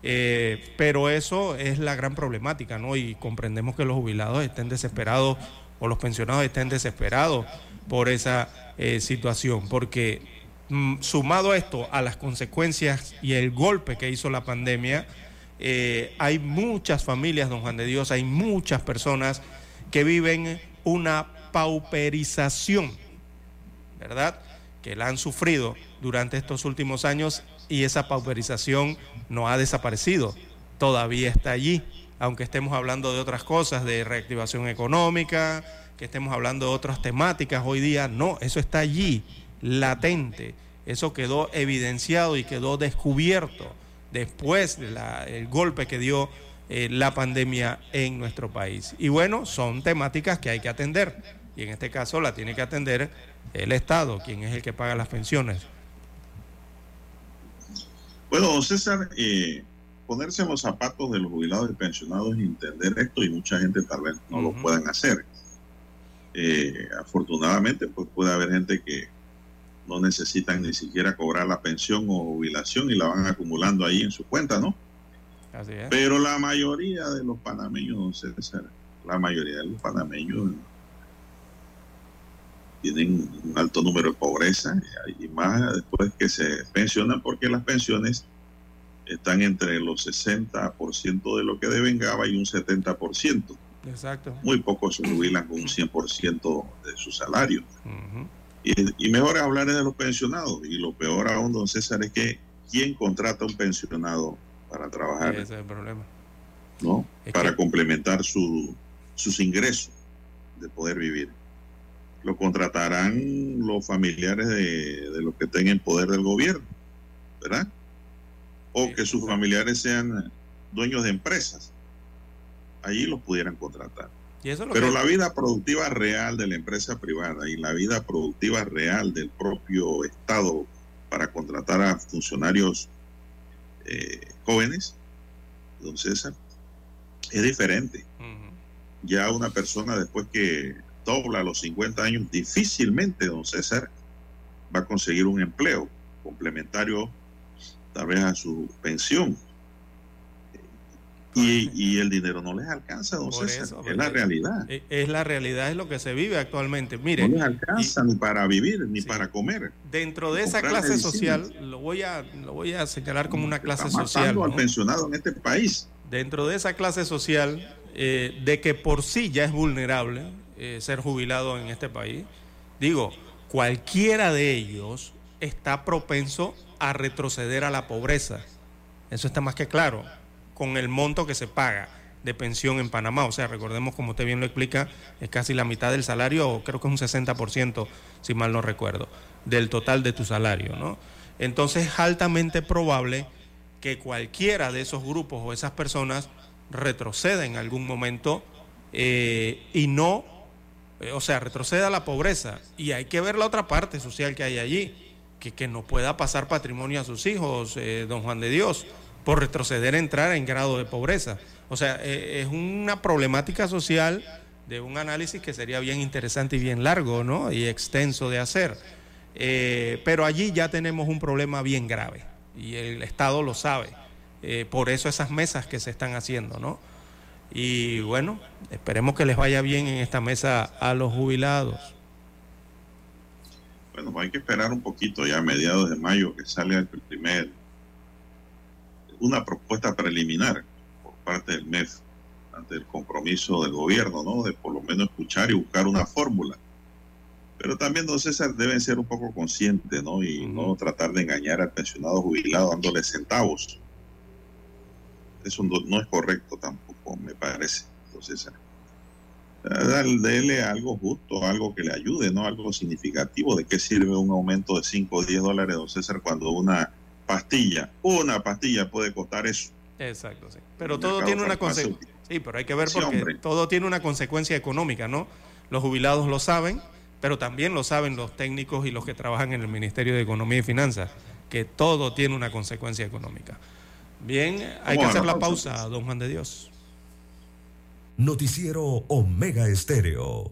Speaker 1: Eh, pero eso es la gran problemática, ¿no? Y comprendemos que los jubilados estén desesperados o los pensionados estén desesperados por esa eh, situación, porque sumado a esto, a las consecuencias y el golpe que hizo la pandemia, eh, hay muchas familias, don Juan de Dios, hay muchas personas que viven una pauperización, ¿verdad? Que la han sufrido durante estos últimos años y esa pauperización no ha desaparecido, todavía está allí, aunque estemos hablando de otras cosas, de reactivación económica, que estemos hablando de otras temáticas hoy día, no, eso está allí latente. Eso quedó evidenciado y quedó descubierto después del golpe que dio eh, la pandemia en nuestro país. Y bueno, son temáticas que hay que atender. Y en este caso la tiene que atender el Estado, quien es el que paga las pensiones.
Speaker 5: Bueno, César, eh, ponerse en los zapatos de los jubilados y pensionados y entender esto, y mucha gente tal vez no lo puedan hacer. Eh, afortunadamente, pues puede haber gente que no necesitan ni siquiera cobrar la pensión o jubilación y la van acumulando ahí en su cuenta, ¿no? Así es. Pero la mayoría de los panameños, la mayoría de los panameños tienen un alto número de pobreza y más después que se pensionan porque las pensiones están entre los 60% de lo que devengaba y un 70%. Exacto. Muy pocos se jubilan con un 100% de su salario. Y, mejor hablar de los pensionados. Y lo peor aún, don César, es que ¿quién contrata a un pensionado para trabajar? ese es el problema. ¿No? para complementar su, sus ingresos de poder vivir. Lo contratarán los familiares de, los que estén en poder del gobierno, ¿verdad? O que sus familiares sean dueños de empresas. Allí los pudieran contratar. Pero la vida productiva real de la empresa privada y la vida productiva real del propio Estado para contratar a funcionarios eh, jóvenes, don César, es diferente. Ya una persona después que dobla los 50 años, difícilmente, don César, va a conseguir un empleo complementario tal vez a su pensión y, el dinero no les alcanza, don César. es la realidad.
Speaker 1: E, es la realidad, es lo que se vive actualmente. Mire,
Speaker 5: no les alcanza ni para vivir, ni para comer.
Speaker 1: Dentro de esa clase social, lo voy, a, lo voy a señalar como una clase social.
Speaker 5: al pensionado en este país.
Speaker 1: Dentro de esa clase social, eh, de que por sí ya es vulnerable eh, ser jubilado en este país, digo, cualquiera de ellos está propenso a retroceder a la pobreza. Eso está más que claro con el monto que se paga. de pensión en Panamá. O sea, recordemos, como usted bien lo explica, es casi la mitad del salario, o creo que es un 60%, si mal no recuerdo, del total de tu salario, ¿no? Entonces es altamente probable que cualquiera de esos grupos o esas personas retroceda en algún momento eh, y no, eh, o sea, retroceda a la pobreza. Y hay que ver la otra parte social que hay allí, que, que no pueda pasar patrimonio a sus hijos, eh, don Juan de Dios, por retroceder a entrar en grado de pobreza. O sea, es una problemática social de un análisis que sería bien interesante y bien largo, ¿no? Y extenso de hacer. pero allí ya tenemos un problema bien grave y el Estado lo sabe. Eh, por eso esas mesas que se están haciendo, ¿no? Y bueno, esperemos que les vaya bien en esta mesa a los jubilados.
Speaker 5: Bueno, hay que esperar un poquito ya a mediados de mayo que salga el primer, una propuesta preliminar por parte del MEF ante el compromiso del gobierno, ¿no? De por lo menos escuchar y buscar una fórmula pero también, don César, deben ser un poco conscientes, ¿no? Y no tratar de engañar al pensionado jubilado dándole centavos. Eso no, es correcto tampoco, me parece, don César. Dele algo justo, algo que le ayude, ¿no? Algo significativo. ¿De qué sirve un aumento de 5 o 10 dólares, don César, cuando una pastilla, una pastilla puede costar eso?
Speaker 1: Exacto, sí. Pero todo tiene una consecuencia. Sí, pero hay que ver porque todo tiene una consecuencia económica, ¿no? Los jubilados lo saben pero también lo saben los técnicos y los que trabajan en el Ministerio de Economía y Finanzas, que todo tiene una consecuencia económica. Bien, hay que hacer la pausa, don Juan de Dios.
Speaker 4: Noticiero Omega Estéreo.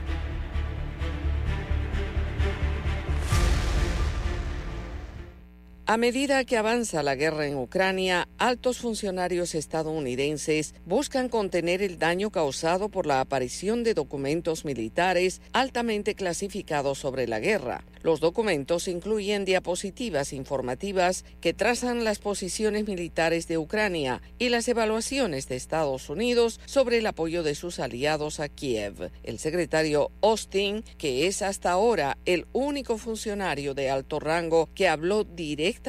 Speaker 6: A medida que avanza la guerra en Ucrania, altos funcionarios estadounidenses buscan contener el daño causado por la aparición de documentos militares altamente clasificados sobre la guerra. Los documentos incluyen diapositivas informativas que trazan las posiciones militares de Ucrania y las evaluaciones de Estados Unidos sobre el apoyo de sus aliados a Kiev. El secretario Austin, que es hasta ahora el único funcionario de alto rango que habló directamente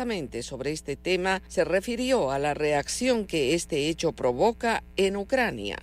Speaker 6: sobre este tema, se refirió a la reacción que este hecho provoca en Ucrania.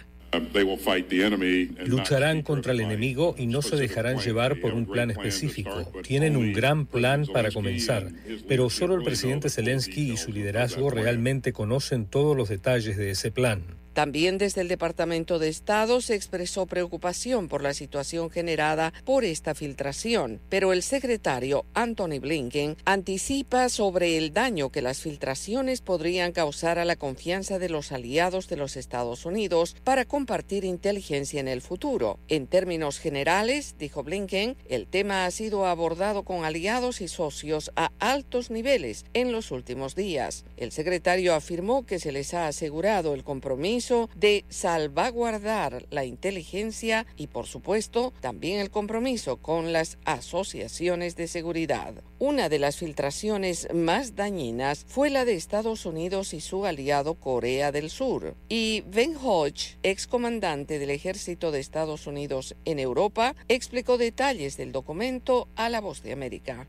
Speaker 7: Lucharán contra el enemigo y no se dejarán llevar por un plan específico. Tienen un gran plan para comenzar, pero solo el presidente Zelensky y su liderazgo realmente conocen todos los detalles de ese plan.
Speaker 6: También desde el Departamento de Estado se expresó preocupación por la situación generada por esta filtración, pero el secretario Anthony Blinken anticipa sobre el daño que las filtraciones podrían causar a la confianza de los aliados de los Estados Unidos para compartir inteligencia en el futuro. En términos generales, dijo Blinken, el tema ha sido abordado con aliados y socios a altos niveles en los últimos días. El secretario afirmó que se les ha asegurado el compromiso de salvaguardar la inteligencia y, por supuesto, también el compromiso con las asociaciones de seguridad. Una de las filtraciones más dañinas fue la de Estados Unidos y su aliado Corea del Sur. Y Ben Hodge, excomandante del ejército de Estados Unidos en Europa, explicó detalles del documento a La Voz de América.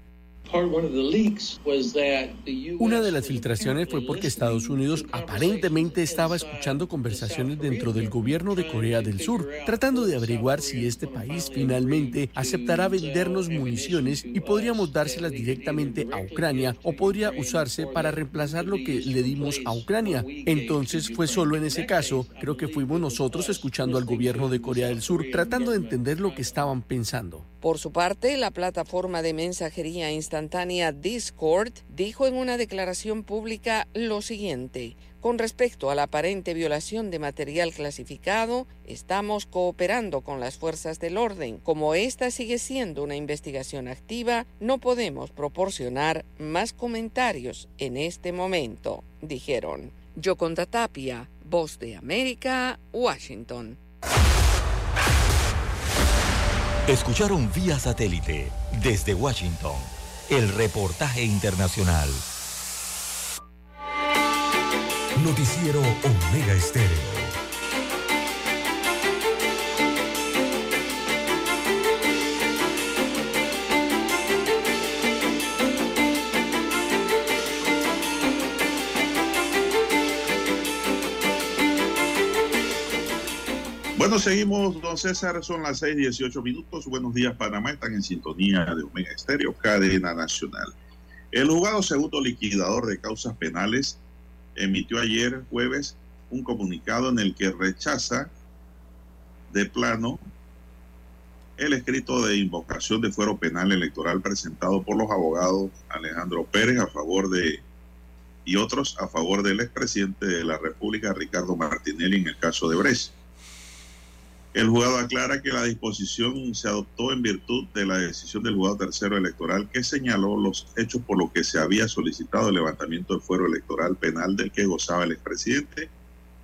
Speaker 8: Una de las filtraciones fue porque Estados Unidos aparentemente estaba escuchando conversaciones dentro del gobierno de Corea del Sur, tratando de averiguar si este país finalmente aceptará vendernos municiones y podríamos dárselas directamente a Ucrania o podría usarse para reemplazar lo que le dimos a Ucrania. Entonces fue solo en ese caso, creo que fuimos nosotros escuchando al gobierno de Corea del Sur, tratando de entender lo que estaban pensando.
Speaker 6: Por su parte, la plataforma de mensajería instantánea Discord dijo en una declaración pública lo siguiente. Con respecto a la aparente violación de material clasificado, estamos cooperando con las fuerzas del orden. Como esta sigue siendo una investigación activa, no podemos proporcionar más comentarios en este momento, dijeron. Yoconda Tapia, Voz de América, Washington.
Speaker 2: Escucharon vía satélite desde Washington el reportaje internacional.
Speaker 4: Noticiero Omega Estéreo.
Speaker 5: Bueno, seguimos, don César, son las 6:18 minutos. Buenos días, Panamá. Están en sintonía de Omega Estéreo, cadena nacional. El juzgado segundo liquidador de causas penales emitió ayer jueves un comunicado en el que rechaza de plano el escrito de invocación de fuero penal electoral presentado por los abogados Alejandro Pérez a favor de y otros a favor del expresidente de la República Ricardo Martinelli en el caso de Brecht. El juzgado aclara que la disposición se adoptó en virtud de la decisión del juzgado tercero electoral que señaló los hechos por los que se había solicitado el levantamiento del fuero electoral penal del que gozaba el expresidente,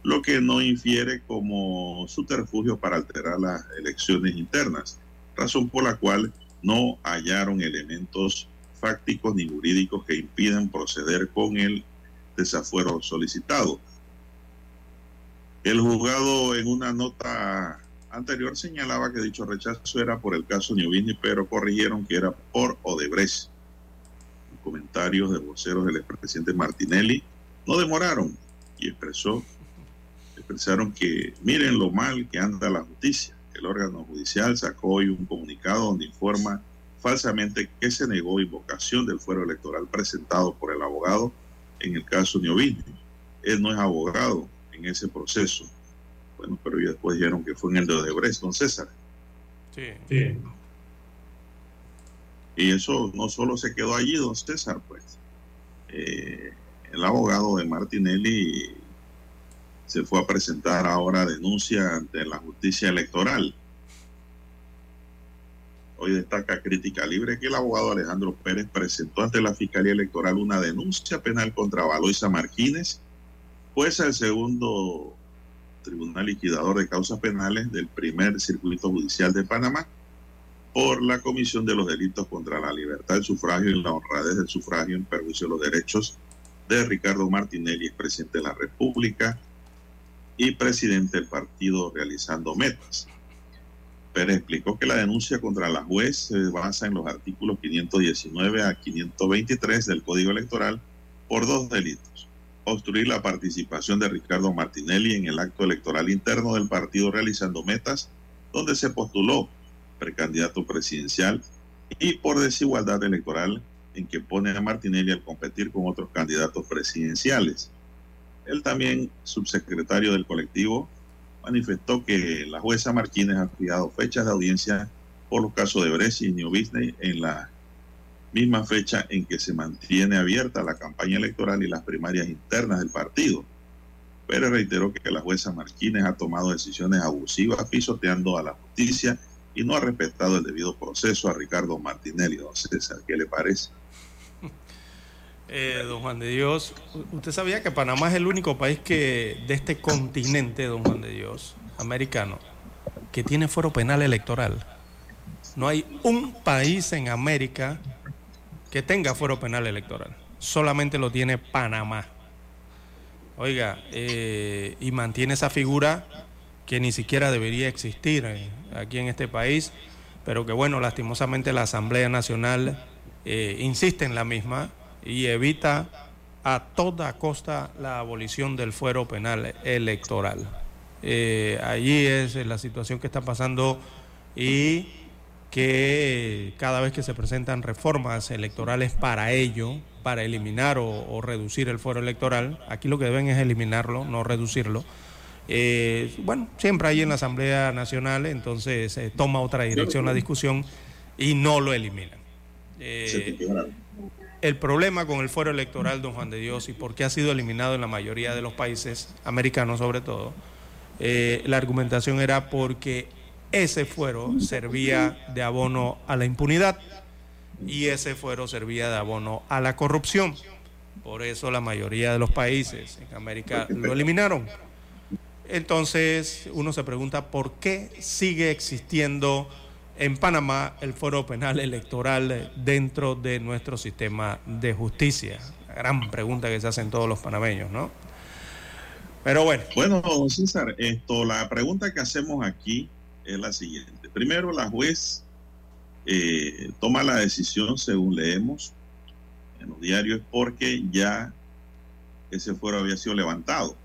Speaker 5: lo que no infiere como subterfugio para alterar las elecciones internas, razón por la cual no hallaron elementos fácticos ni jurídicos que impiden proceder con el desafuero solicitado. El juzgado en una nota anterior señalaba que dicho rechazo era por el caso Niovini, pero corrigieron que era por Odebrecht. Los comentarios de voceros del expresidente Martinelli no demoraron y expresó, expresaron que miren lo mal que anda la justicia. El órgano judicial sacó hoy un comunicado donde informa falsamente que se negó invocación del fuero electoral presentado por el abogado en el caso Niovini. Él no es abogado en ese proceso bueno, pero ya después dijeron que fue en el de Odebrecht, don César.
Speaker 1: Sí.
Speaker 5: sí. Y eso no solo se quedó allí, don César, pues. Eh, el abogado de Martinelli se fue a presentar ahora denuncia ante la justicia electoral. Hoy destaca crítica libre que el abogado Alejandro Pérez presentó ante la Fiscalía Electoral una denuncia penal contra Valoisa Martínez, pues el segundo Tribunal Liquidador de Causas Penales del primer Circuito Judicial de Panamá por la comisión de los delitos contra la libertad del sufragio y la honradez del sufragio en perjuicio de los derechos de Ricardo Martinelli, presidente de la República y presidente del partido realizando metas. Pérez explicó que la denuncia contra la juez se basa en los artículos 519 a 523 del Código Electoral por dos delitos obstruir la participación de Ricardo Martinelli en el acto electoral interno del partido realizando metas, donde se postuló precandidato presidencial y por desigualdad electoral en que pone a Martinelli al competir con otros candidatos presidenciales. Él también, subsecretario del colectivo, manifestó que la jueza Martínez ha fijado fechas de audiencia por los casos de Brescia y New Business en la misma fecha en que se mantiene abierta la campaña electoral y las primarias internas del partido. Pérez reiteró que la jueza Martínez ha tomado decisiones abusivas pisoteando a la justicia y no ha respetado el debido proceso a Ricardo Martinelli. Don César, ¿qué le parece?
Speaker 1: Eh, don Juan de Dios, usted sabía que Panamá es el único país que de este continente, don Juan de Dios, americano, que tiene fuero penal electoral. No hay un país en América que tenga fuero penal electoral. Solamente lo tiene Panamá. Oiga, eh, y mantiene esa figura que ni siquiera debería existir eh, aquí en este país, pero que bueno, lastimosamente la Asamblea Nacional eh, insiste en la misma y evita a toda costa la abolición del fuero penal electoral. allí es la situación que está pasando y que cada vez que se presentan reformas electorales para ello, para eliminar o, reducir el fuero electoral, aquí lo que deben es eliminarlo, no reducirlo. Eh, bueno, siempre hay en la Asamblea Nacional, entonces se toma otra dirección la discusión y no lo eliminan. Eh, el problema con el fuero electoral, don Juan de Dios, y por qué ha sido eliminado en la mayoría de los países americanos sobre todo, eh, la argumentación era porque ese fuero servía de abono a la impunidad y ese fuero servía de abono a la corrupción. Por eso la mayoría de los países en América lo eliminaron. Entonces uno se pregunta por qué sigue existiendo en Panamá el fuero penal electoral dentro de nuestro sistema de justicia. gran pregunta que se hacen todos los panameños, ¿no? Pero bueno.
Speaker 5: Bueno, César, esto, la pregunta que hacemos aquí es la siguiente. Primero, la juez eh, toma la decisión, según leemos en los diarios, porque ya ese fuero había sido levantado.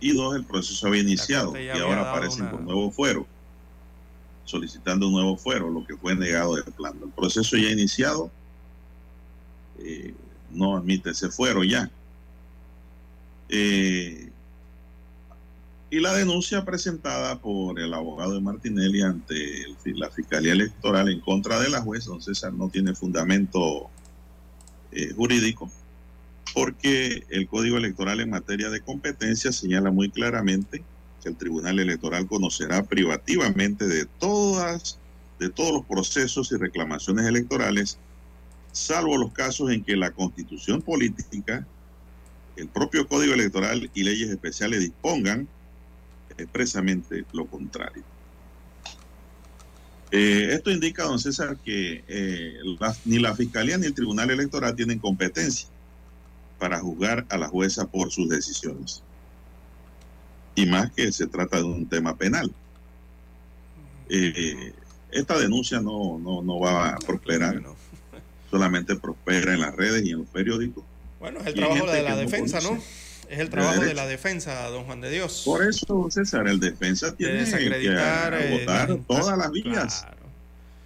Speaker 5: Y dos, el proceso había iniciado y ahora aparecen con nuevo fuero, solicitando un nuevo fuero, lo que fue negado de plano. El proceso ya iniciado, eh, no admite ese fuero ya. Eh, y la denuncia presentada por el abogado de Martinelli ante la Fiscalía Electoral en contra de la juez, don César, no tiene fundamento eh, jurídico, porque el Código Electoral en materia de competencia señala muy claramente que el Tribunal Electoral conocerá privativamente de todas de todos los procesos y reclamaciones electorales, salvo los casos en que la Constitución política, el propio Código Electoral y leyes especiales dispongan expresamente lo contrario. Eh, esto indica, don César, que eh, ni la Fiscalía ni el Tribunal Electoral tienen competencia para juzgar a la jueza por sus decisiones. Y más que se trata de un tema penal. Eh, esta denuncia no, no, no va a prosperar, solamente prospera en las redes y en los periódicos.
Speaker 1: Bueno, es el trabajo de la defensa, ¿no? Es el trabajo de, la defensa, don Juan de Dios.
Speaker 5: Por eso, César, el defensa tiene que agotar eh, todas las vías.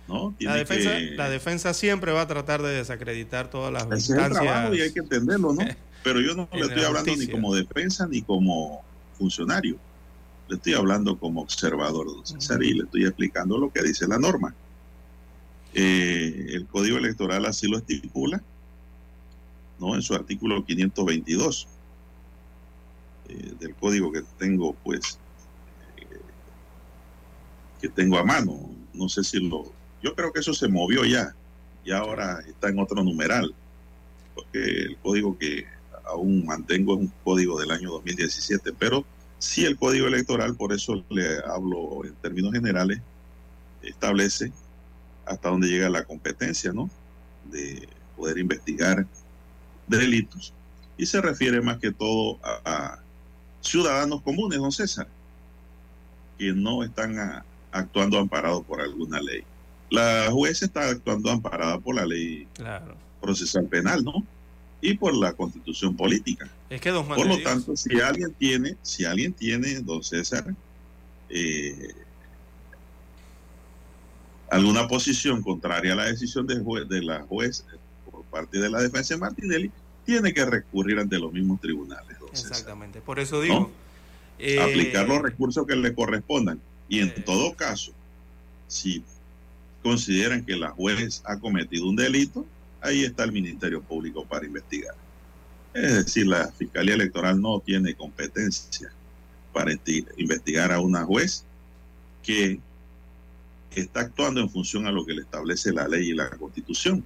Speaker 5: ¿no?
Speaker 1: La, defensa, la defensa siempre va a tratar de desacreditar todas las Ese
Speaker 5: Es el trabajo y hay que entenderlo, ¿no? Pero yo no le estoy hablando ni como defensa ni como funcionario. Le estoy hablando como observador, don César, y le estoy explicando lo que dice la norma. Eh, el Código Electoral así lo estipula, ¿no? En su artículo 522 eh, del código que tengo, pues, eh, que tengo a mano. No sé si lo... Yo creo que eso se movió ya, y ahora está en otro numeral, porque el código que aún mantengo es un código del año 2017, pero sí el código electoral, por eso le hablo en términos generales, establece hasta dónde llega la competencia, ¿no? De poder investigar delitos. Y se refiere más que todo a ciudadanos comunes, don César, que no están actuando amparados por alguna ley. La jueza está actuando amparada por la ley procesal penal, ¿no? Y por la constitución política.
Speaker 1: Es que, don
Speaker 5: Por lo tanto, si alguien tiene, si alguien tiene, don César, eh, alguna posición contraria a la decisión de, de la juez por parte de la defensa de Martinelli, tiene que recurrir ante los mismos tribunales.
Speaker 1: Exactamente, por eso digo.
Speaker 5: Eh, Aplicar los recursos que le correspondan. Y en eh, todo caso, si consideran que la juez ha cometido un delito, ahí está el Ministerio Público para investigar. Es decir, la Fiscalía Electoral no tiene competencia para investigar a una juez que está actuando en función a lo que le establece la ley y la constitución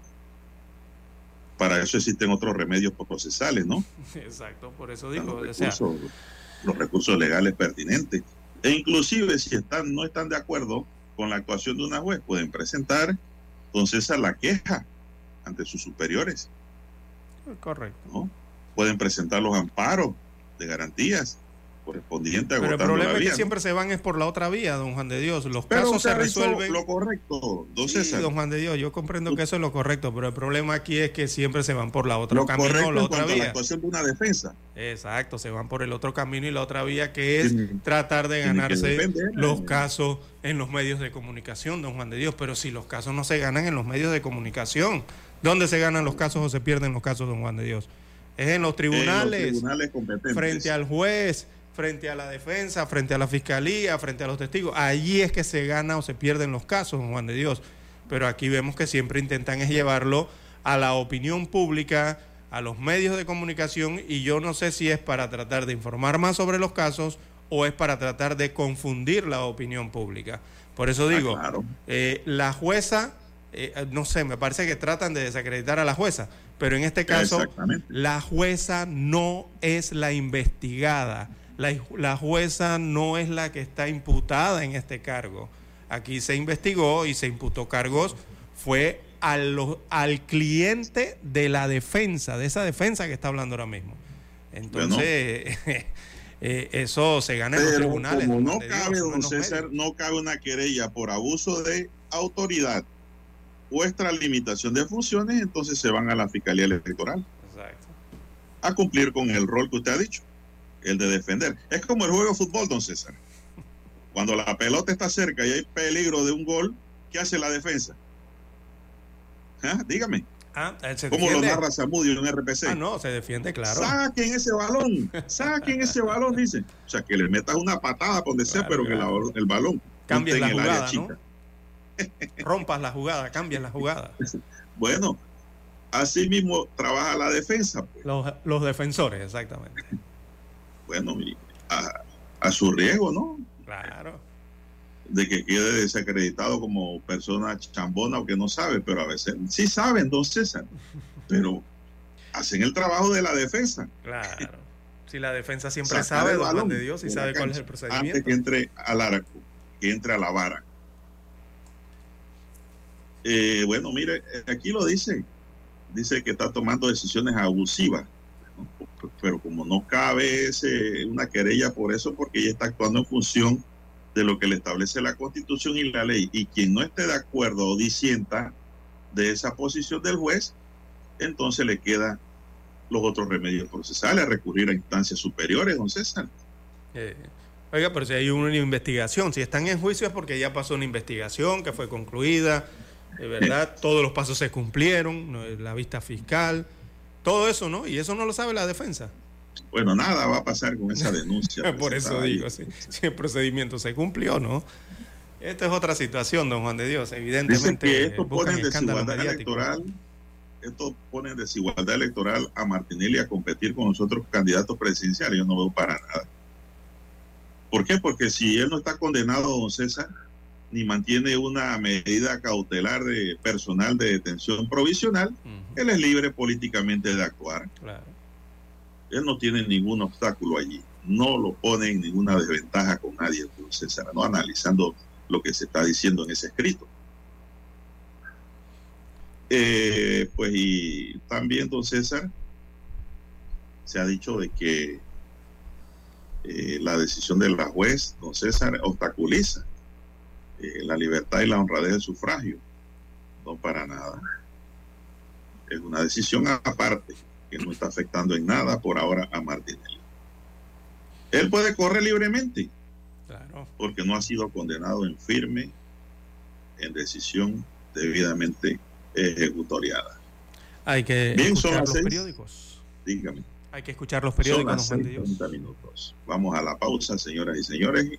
Speaker 5: para eso existen otros remedios procesales, ¿no?
Speaker 1: Exacto, por eso digo.
Speaker 5: Los recursos, legales pertinentes. E inclusive si están, no están de acuerdo con la actuación de una juez, pueden presentar entonces a la queja ante sus superiores.
Speaker 1: Correcto.
Speaker 5: ¿no? Pueden presentar los amparos de garantías correspondiente
Speaker 1: Pero el problema es que siempre se van es por la otra vía, don Juan de Dios. Los casos se resuelven.
Speaker 5: Lo correcto,
Speaker 1: don don Juan de Dios, yo comprendo que eso es lo correcto, pero el problema aquí es que siempre se van por la otra camino, la otra vía.
Speaker 5: La una defensa.
Speaker 1: Exacto, se van por el otro camino y la otra vía que es tratar de ganarse los casos en los medios de comunicación, don Juan de Dios. Pero si los casos no se ganan en los medios de comunicación, ¿dónde se ganan los casos o se pierden los casos, don Juan de Dios? Es en los tribunales, en los tribunales frente al juez frente a la defensa, frente a la fiscalía, frente a los testigos. Allí es que se gana o se pierden los casos, Juan de Dios. Pero aquí vemos que siempre intentan es llevarlo a la opinión pública, a los medios de comunicación, y yo no sé si es para tratar de informar más sobre los casos o es para tratar de confundir la opinión pública. Por eso ah, digo, eh, la jueza, eh, no sé, me parece que tratan de desacreditar a la jueza, pero en este caso, la jueza no es la investigada la, jueza no es la que está imputada en este cargo. Aquí se investigó y se imputó cargos, fue al, al cliente de la defensa, de esa defensa que está hablando ahora mismo. Entonces, eh, eso se gana en los tribunales.
Speaker 5: Como no cabe, don César, no cabe una querella por abuso de autoridad o limitación de funciones, entonces se van a la Fiscalía Electoral. Exacto. A cumplir con el rol que usted ha dicho el de defender. Es como el juego de fútbol, don César. Cuando la pelota está cerca y hay peligro de un gol, ¿qué hace la defensa? ¿Ah? Dígame.
Speaker 1: Ah,
Speaker 5: ¿Cómo lo narra Samudio en RPC?
Speaker 1: Ah, no, se defiende, claro.
Speaker 5: Saquen ese balón, saquen ese balón, dice. O sea, que le metas una patada por donde sea, pero que el balón
Speaker 1: cambie la jugada, ¿no? Rompas la jugada, cambias la jugada.
Speaker 5: Bueno, así mismo trabaja la defensa. Pues.
Speaker 1: Los, defensores, exactamente.
Speaker 5: Bueno, a, a su riesgo, ¿no?
Speaker 1: Claro
Speaker 5: de que quede desacreditado como persona chambona o que no sabe, pero a veces sí saben, don César, pero hacen el trabajo de la defensa.
Speaker 1: Claro. Si la defensa siempre sabe, don de Dios, y sabe cuál es el procedimiento.
Speaker 5: Antes que entre al arco, que entre a la vara. Eh, bueno, mire, aquí lo dice, dice que está tomando decisiones abusivas, pero como no cabe ese, una querella por eso, porque ella está actuando en función de lo que le establece la constitución y la ley, y quien no esté de acuerdo o disienta de esa posición del juez, entonces le quedan los otros remedios procesales, recurrir a instancias superiores, don César.
Speaker 1: Eh, oiga, pero si hay una investigación, si están en juicio es porque ya pasó una investigación que fue concluida, de verdad, todos los pasos se cumplieron, la vista fiscal, todo eso, ¿no? Y eso no lo sabe la defensa.
Speaker 5: Bueno, nada va a pasar con esa denuncia.
Speaker 1: Por eso digo, si, el procedimiento se cumplió, ¿no? Esta es otra situación, don Juan de Dios. Evidentemente,
Speaker 5: que esto pone desigualdad electoral. Esto pone desigualdad electoral a Martinelli a competir con nosotros candidatos presidenciales. Yo no veo para nada. ¿Por qué? Porque si él no está condenado, don César, ni mantiene una medida cautelar de personal de detención provisional, él es libre políticamente de actuar.
Speaker 1: Claro.
Speaker 5: Él no tiene ningún obstáculo allí, no lo pone en ninguna desventaja con nadie, don César, no analizando lo que se está diciendo en ese escrito. Eh, pues y también, don César, se ha dicho de que eh, la decisión de la juez, don César, obstaculiza eh, la libertad y la honradez del sufragio. No para nada. Es una decisión aparte que no está afectando en nada por ahora a Martinelli. Él puede correr libremente,
Speaker 1: claro.
Speaker 5: porque no ha sido condenado en firme, en decisión debidamente ejecutoriada.
Speaker 1: Hay que escuchar los periódicos.
Speaker 5: Dígame.
Speaker 1: Hay que escuchar los periódicos.
Speaker 5: Son las minutos. Vamos a la pausa, señoras y señores.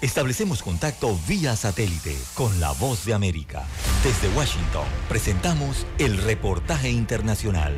Speaker 2: establecemos contacto vía satélite con la voz de América. Desde Washington, presentamos el reportaje internacional.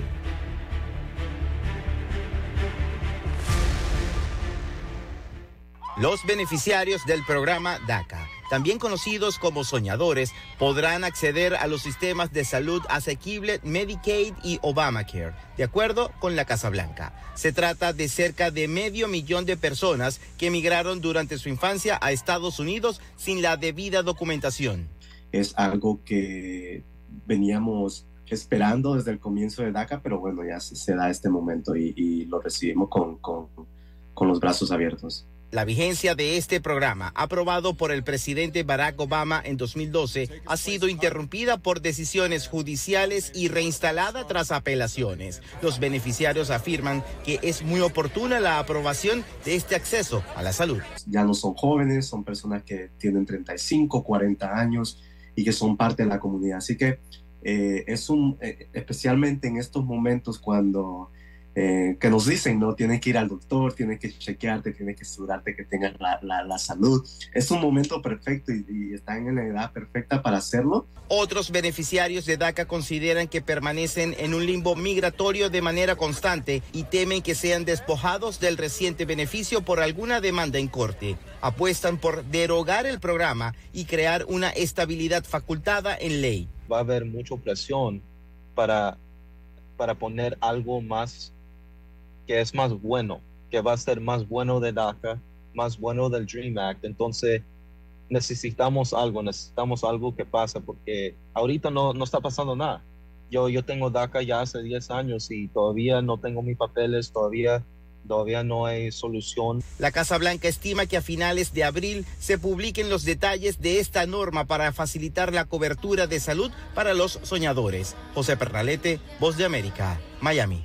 Speaker 9: Los beneficiarios del programa DACA también conocidos como soñadores, podrán acceder a los sistemas de salud asequible Medicaid y Obamacare, de acuerdo con la Casa Blanca. Se trata de cerca de medio millón de personas que emigraron durante su infancia a Estados Unidos sin la debida documentación.
Speaker 10: Es algo que veníamos esperando desde el comienzo de DACA, pero bueno, ya se, da este momento y, lo recibimos con, con los brazos abiertos.
Speaker 9: La vigencia de este programa, aprobado por el presidente Barack Obama en 2012, ha sido interrumpida por decisiones judiciales y reinstalada tras apelaciones. Los beneficiarios afirman que es muy oportuna la aprobación de este acceso a la salud.
Speaker 10: Ya no son jóvenes, son personas que tienen 35, 40 años y que son parte de la comunidad. Así que eh, es un, eh, especialmente en estos momentos cuando eh, que nos dicen, ¿no? Tienes que ir al doctor, tienes que chequearte, tienes que asegurarte que tengas la, la, salud. Es un momento perfecto y, y, están en la edad perfecta para hacerlo.
Speaker 9: Otros beneficiarios de DACA consideran que permanecen en un limbo migratorio de manera constante y temen que sean despojados del reciente beneficio por alguna demanda en corte. Apuestan por derogar el programa y crear una estabilidad facultada en ley.
Speaker 11: Va a haber mucha presión para, para poner algo más que es más bueno, que va a ser más bueno de DACA, más bueno del Dream Act. Entonces, necesitamos algo, necesitamos algo que pase, porque ahorita no, no está pasando nada. Yo, yo tengo DACA ya hace 10 años y todavía no tengo mis papeles, todavía, todavía no hay solución.
Speaker 9: La Casa Blanca estima que a finales de abril se publiquen los detalles de esta norma para facilitar la cobertura de salud para los soñadores. José Pernalete, Voz de América, Miami.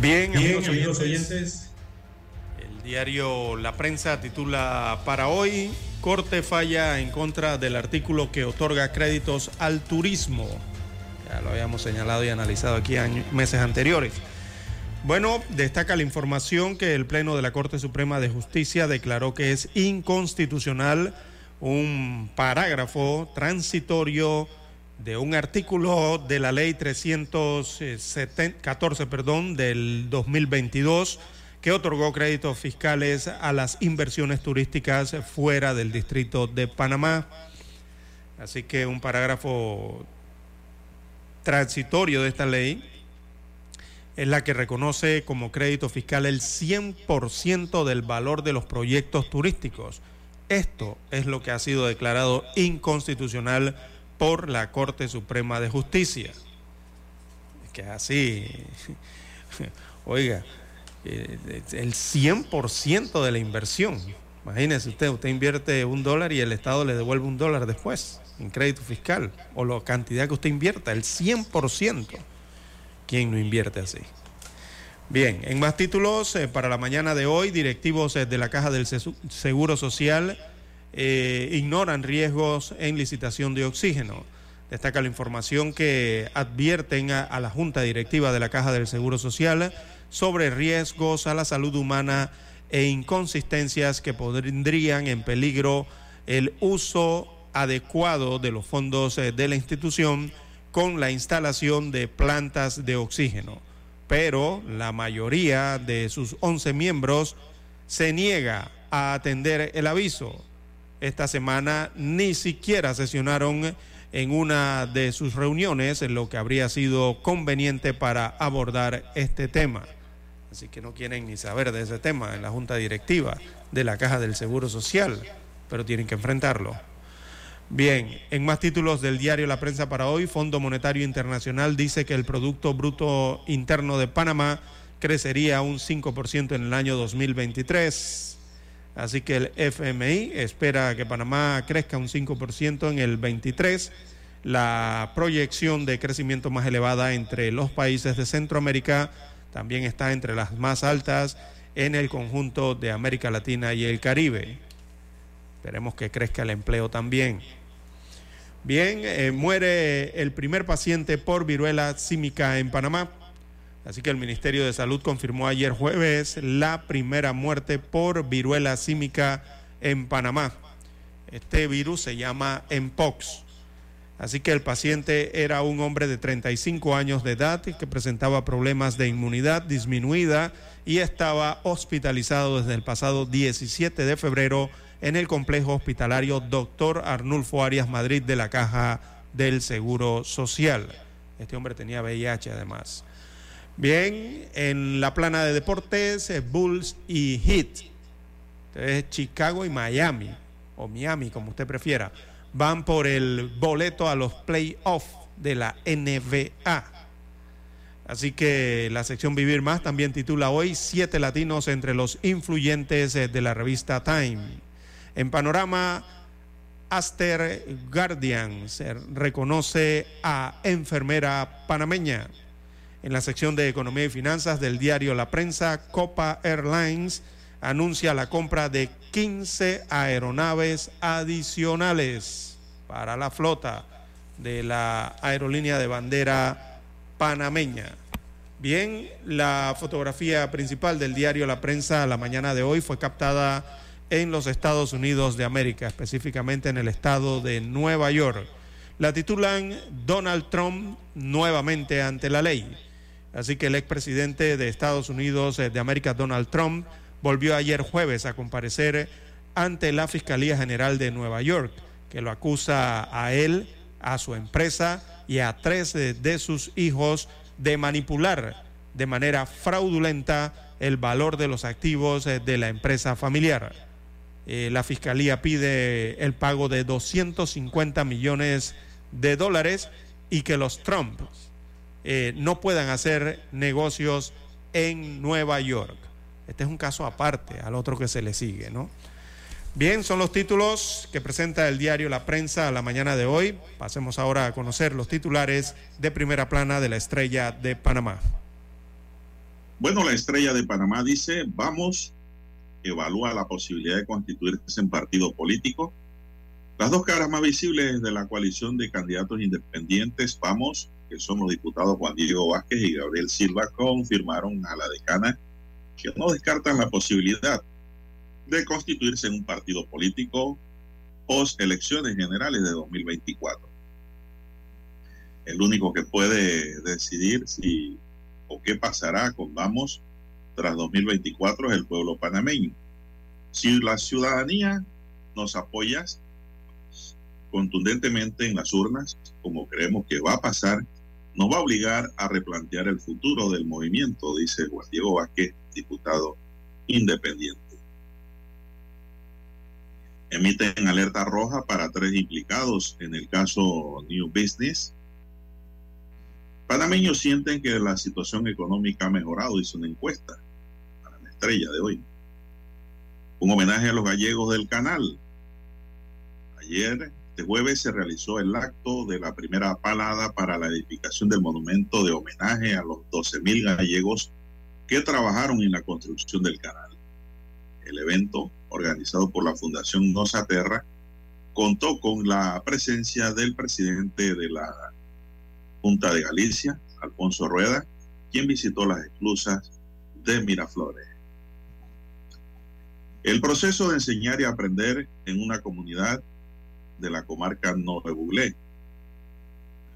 Speaker 1: Bien, amigos, oyentes, El diario La Prensa titula para hoy, Corte falla en contra del artículo que otorga créditos al turismo. Ya lo habíamos señalado y analizado aquí meses anteriores. Bueno, destaca la información que el Pleno de la Corte Suprema de Justicia declaró que es inconstitucional un parágrafo transitorio de un artículo de la ley 314 perdón, del 2022 que otorgó créditos fiscales a las inversiones turísticas fuera del distrito de Panamá. Así que un parágrafo transitorio de esta ley es la que reconoce como crédito fiscal el 100% del valor de los proyectos turísticos. Esto es lo que ha sido declarado inconstitucional por la Corte Suprema de Justicia. Que así, oiga, eh, el 100% de la inversión. Imagínese usted, usted invierte un dólar y el Estado le devuelve un dólar después en crédito fiscal o la cantidad que usted invierta, el 100%. ¿Quién no invierte así? Bien, en más títulos, eh, para la mañana de hoy, directivos eh, de la Caja del Seguro Social eh, ignoran riesgos en licitación de oxígeno. Destaca la información que advierten a, la Junta Directiva de la Caja del Seguro Social sobre riesgos a la salud humana e inconsistencias que pondrían en peligro el uso adecuado de los fondos eh, de la institución con la instalación de plantas de oxígeno. Pero la mayoría de sus 11 miembros se niega a atender el aviso esta semana ni siquiera sesionaron en una de sus reuniones en lo que habría sido conveniente para abordar este tema. Así que no quieren ni saber de ese tema en la Junta Directiva de la Caja del Seguro Social, pero tienen que enfrentarlo. Bien, en más títulos del diario La Prensa para hoy, Fondo Monetario Internacional dice que el Producto Bruto Interno de Panamá crecería un 5% en el año 2023. Así que el FMI espera que Panamá crezca un 5% en el 23, la proyección de crecimiento más elevada entre los países de Centroamérica también está entre las más altas en el conjunto de América Latina y el Caribe. Esperemos que crezca el empleo también. Bien, eh, muere el primer paciente por viruela símica en Panamá. Así que el Ministerio de Salud confirmó ayer jueves la primera muerte por viruela símica en Panamá. Este virus se llama Mpox. Así que el paciente era un hombre de 35 años de edad que presentaba problemas de inmunidad disminuida y estaba hospitalizado desde el pasado 17 de febrero en el complejo hospitalario Dr. Arnulfo Arias Madrid de la Caja del Seguro Social. Este hombre tenía VIH además. Bien, en la plana de deportes, eh, Bulls y Heat. Entonces, Chicago y Miami, o Miami, como usted prefiera, van por el boleto a los playoffs de la NBA. Así que la sección Vivir Más también titula hoy Siete latinos entre los influyentes eh, de la revista Time. En panorama, Aster Guardian se reconoce a enfermera panameña. En la sección de Economía y Finanzas del diario La Prensa, Copa Airlines anuncia la compra de 15 aeronaves adicionales para la flota de la aerolínea de bandera panameña. Bien, la fotografía principal del diario La Prensa la mañana de hoy fue captada en los Estados Unidos de América, específicamente en el estado de Nueva York. La titulan Donald Trump nuevamente ante la ley. Así que el expresidente de Estados Unidos eh, de América, Donald Trump, volvió ayer jueves a comparecer ante la Fiscalía General de Nueva York, que lo acusa a él, a su empresa y a tres de sus hijos de manipular de manera fraudulenta el valor de los activos eh, de la empresa familiar. Eh, la Fiscalía pide el pago de 250 millones de dólares y que los Trump eh, no puedan hacer negocios en Nueva York. Este es un caso aparte al otro que se le sigue, ¿no? Bien, son los títulos que presenta el diario La Prensa a la mañana de hoy. Pasemos ahora a conocer los titulares de primera plana de la estrella de Panamá.
Speaker 5: Bueno, la estrella de Panamá dice, vamos, evalúa la posibilidad de constituirse en partido político. Las dos caras más visibles de la coalición de candidatos independientes, vamos, que son los diputados Juan Diego Vázquez y Gabriel Silva, confirmaron a la decana que no descartan la posibilidad de constituirse en un partido político post elecciones generales de 2024. El único que puede decidir si o qué pasará con Vamos tras 2024 es el pueblo panameño. Si la ciudadanía nos apoya contundentemente en las urnas, como creemos que va a pasar, nos va a obligar a replantear el futuro del movimiento, dice Juan Diego Vázquez, diputado independiente emiten alerta roja para tres implicados en el caso New Business. Panameños sienten que la situación económica ha mejorado, hizo una encuesta para la estrella de hoy. Un homenaje a los gallegos del canal. Ayer, este jueves, se realizó el acto de la primera palada para la edificación del monumento de homenaje a los 12.000 gallegos que trabajaron en la construcción del canal. El evento organizado por la Fundación Nosa Terra, contó con la presencia del presidente de la Junta de Galicia, Alfonso Rueda, quien visitó las esclusas de Miraflores. El proceso de enseñar y aprender en una comunidad de la comarca Nove Buglé.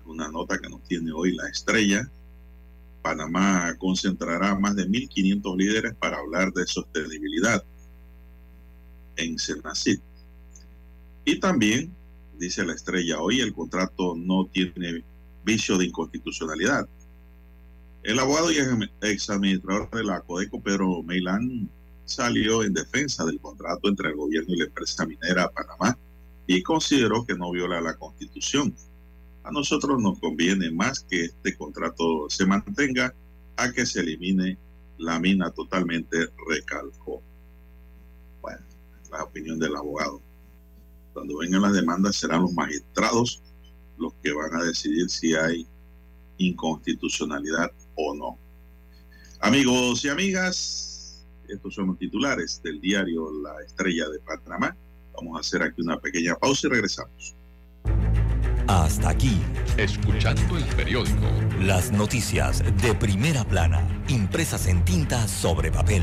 Speaker 5: Una nota que nos tiene hoy la estrella. Panamá concentrará más de 1.500 líderes para hablar de sostenibilidad en Senacid. Y también, dice la estrella hoy, el contrato no tiene vicio de inconstitucionalidad. El abogado y examinador de la Codeco, Pedro Meilán, salió en defensa del contrato entre el gobierno y la empresa minera Panamá y consideró que no viola la constitución. A nosotros nos conviene más que este contrato se mantenga a que se elimine la mina totalmente, recalcó la opinión del abogado. Cuando vengan las demandas serán los magistrados los que van a decidir si hay inconstitucionalidad o no. Amigos y amigas, estos son los titulares del diario La Estrella de Panamá. Vamos a hacer aquí una pequeña pausa y regresamos.
Speaker 2: Hasta aquí,
Speaker 12: escuchando el periódico.
Speaker 2: Las noticias de primera plana, impresas en tinta sobre papel.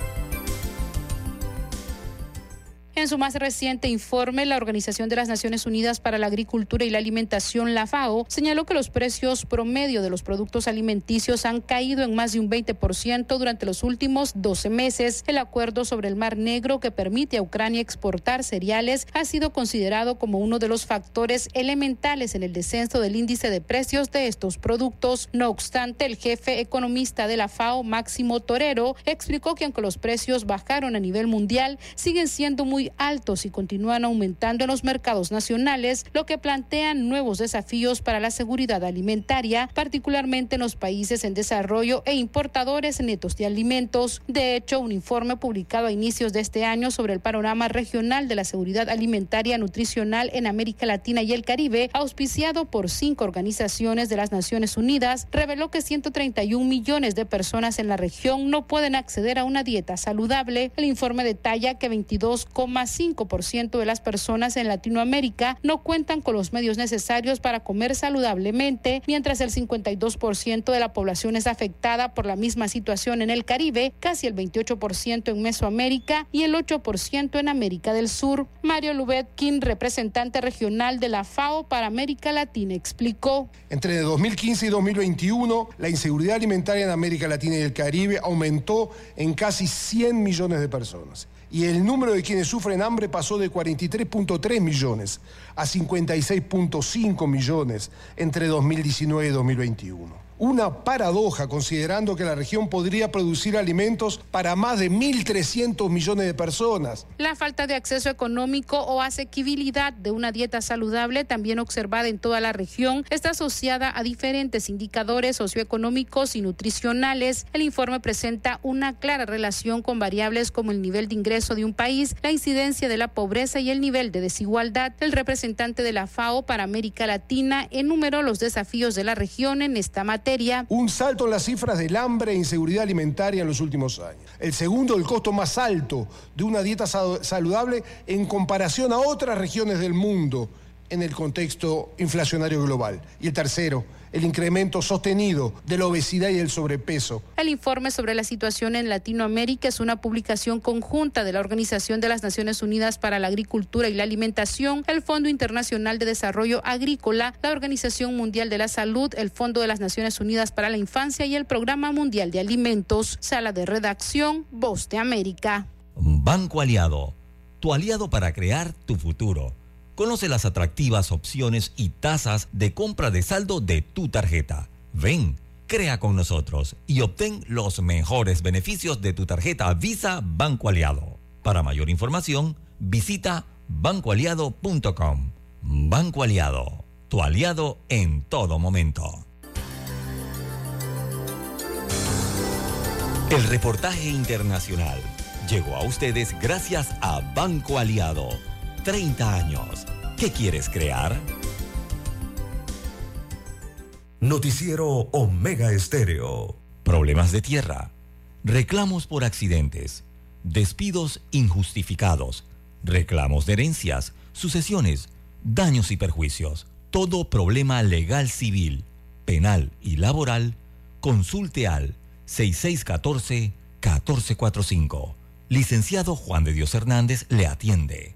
Speaker 13: En su más reciente informe, la Organización de las Naciones Unidas para la Agricultura y la Alimentación, la FAO, señaló que los precios promedio de los productos alimenticios han caído en más de un 20% durante los últimos 12 meses. El acuerdo sobre el Mar Negro que permite a Ucrania exportar cereales ha sido considerado como uno de los factores elementales en el descenso del índice de precios de estos productos. No obstante, el jefe economista de la FAO, Máximo Torero, explicó que aunque los precios bajaron a nivel mundial, siguen siendo muy altos y continúan aumentando en los mercados nacionales, lo que plantea nuevos desafíos para la seguridad alimentaria, particularmente en los países en desarrollo e importadores netos de alimentos. De hecho, un informe publicado a inicios de este año sobre el panorama regional de la seguridad alimentaria nutricional en América Latina y el Caribe, auspiciado por cinco organizaciones de las Naciones Unidas, reveló que 131 millones de personas en la región no pueden acceder a una dieta saludable. El informe detalla que 22, 5% de las personas en Latinoamérica no cuentan con los medios necesarios para comer saludablemente, mientras el 52% de la población es afectada por la misma situación en el Caribe, casi el 28% en Mesoamérica y el 8% en América del Sur. Mario Lubetkin, representante regional de la FAO para América Latina, explicó.
Speaker 14: Entre 2015 y 2021, la inseguridad alimentaria en América Latina y el Caribe aumentó en casi 100 millones de personas y el número de quienes sufren hambre pasó de 43.3 millones a 56.5 millones entre 2019 y 2021 una paradoja considerando que la región podría producir alimentos para más de 1.300 millones de personas.
Speaker 13: La falta de acceso económico o asequibilidad de una dieta saludable, también observada en toda la región, está asociada a diferentes indicadores socioeconómicos y nutricionales. El informe presenta una clara relación con variables como el nivel de ingreso de un país, la incidencia de la pobreza y el nivel de desigualdad. El representante de la FAO para América Latina enumeró los desafíos de la región en esta materia
Speaker 14: un salto en las cifras del hambre e inseguridad alimentaria en los últimos años. El segundo, el costo más alto de una dieta saludable en comparación a otras regiones del mundo en el contexto inflacionario global. Y el tercero, el incremento sostenido de la obesidad y el sobrepeso.
Speaker 13: El informe sobre la situación en Latinoamérica es una publicación conjunta de la Organización de las Naciones Unidas para la Agricultura y la Alimentación, el Fondo Internacional de Desarrollo Agrícola, la Organización Mundial de la Salud, el Fondo de las Naciones Unidas para la Infancia y el Programa Mundial de Alimentos. Sala de redacción, Voz de América.
Speaker 2: Banco Aliado, tu aliado para crear tu futuro. Conoce las atractivas opciones y tasas de compra de saldo de tu tarjeta. Ven, crea con nosotros y obtén los mejores beneficios de tu tarjeta Visa Banco Aliado. Para mayor información, visita bancoaliado.com. Banco Aliado, tu aliado en todo momento. El reportaje internacional llegó a ustedes gracias a Banco Aliado 30 años. ¿Qué quieres crear?
Speaker 4: Noticiero Omega Estéreo.
Speaker 2: Problemas de tierra. Reclamos por accidentes. Despidos injustificados. Reclamos de herencias. Sucesiones. Daños y perjuicios. Todo problema legal civil, penal y laboral. Consulte al 6614-1445. Licenciado Juan de Dios Hernández le atiende.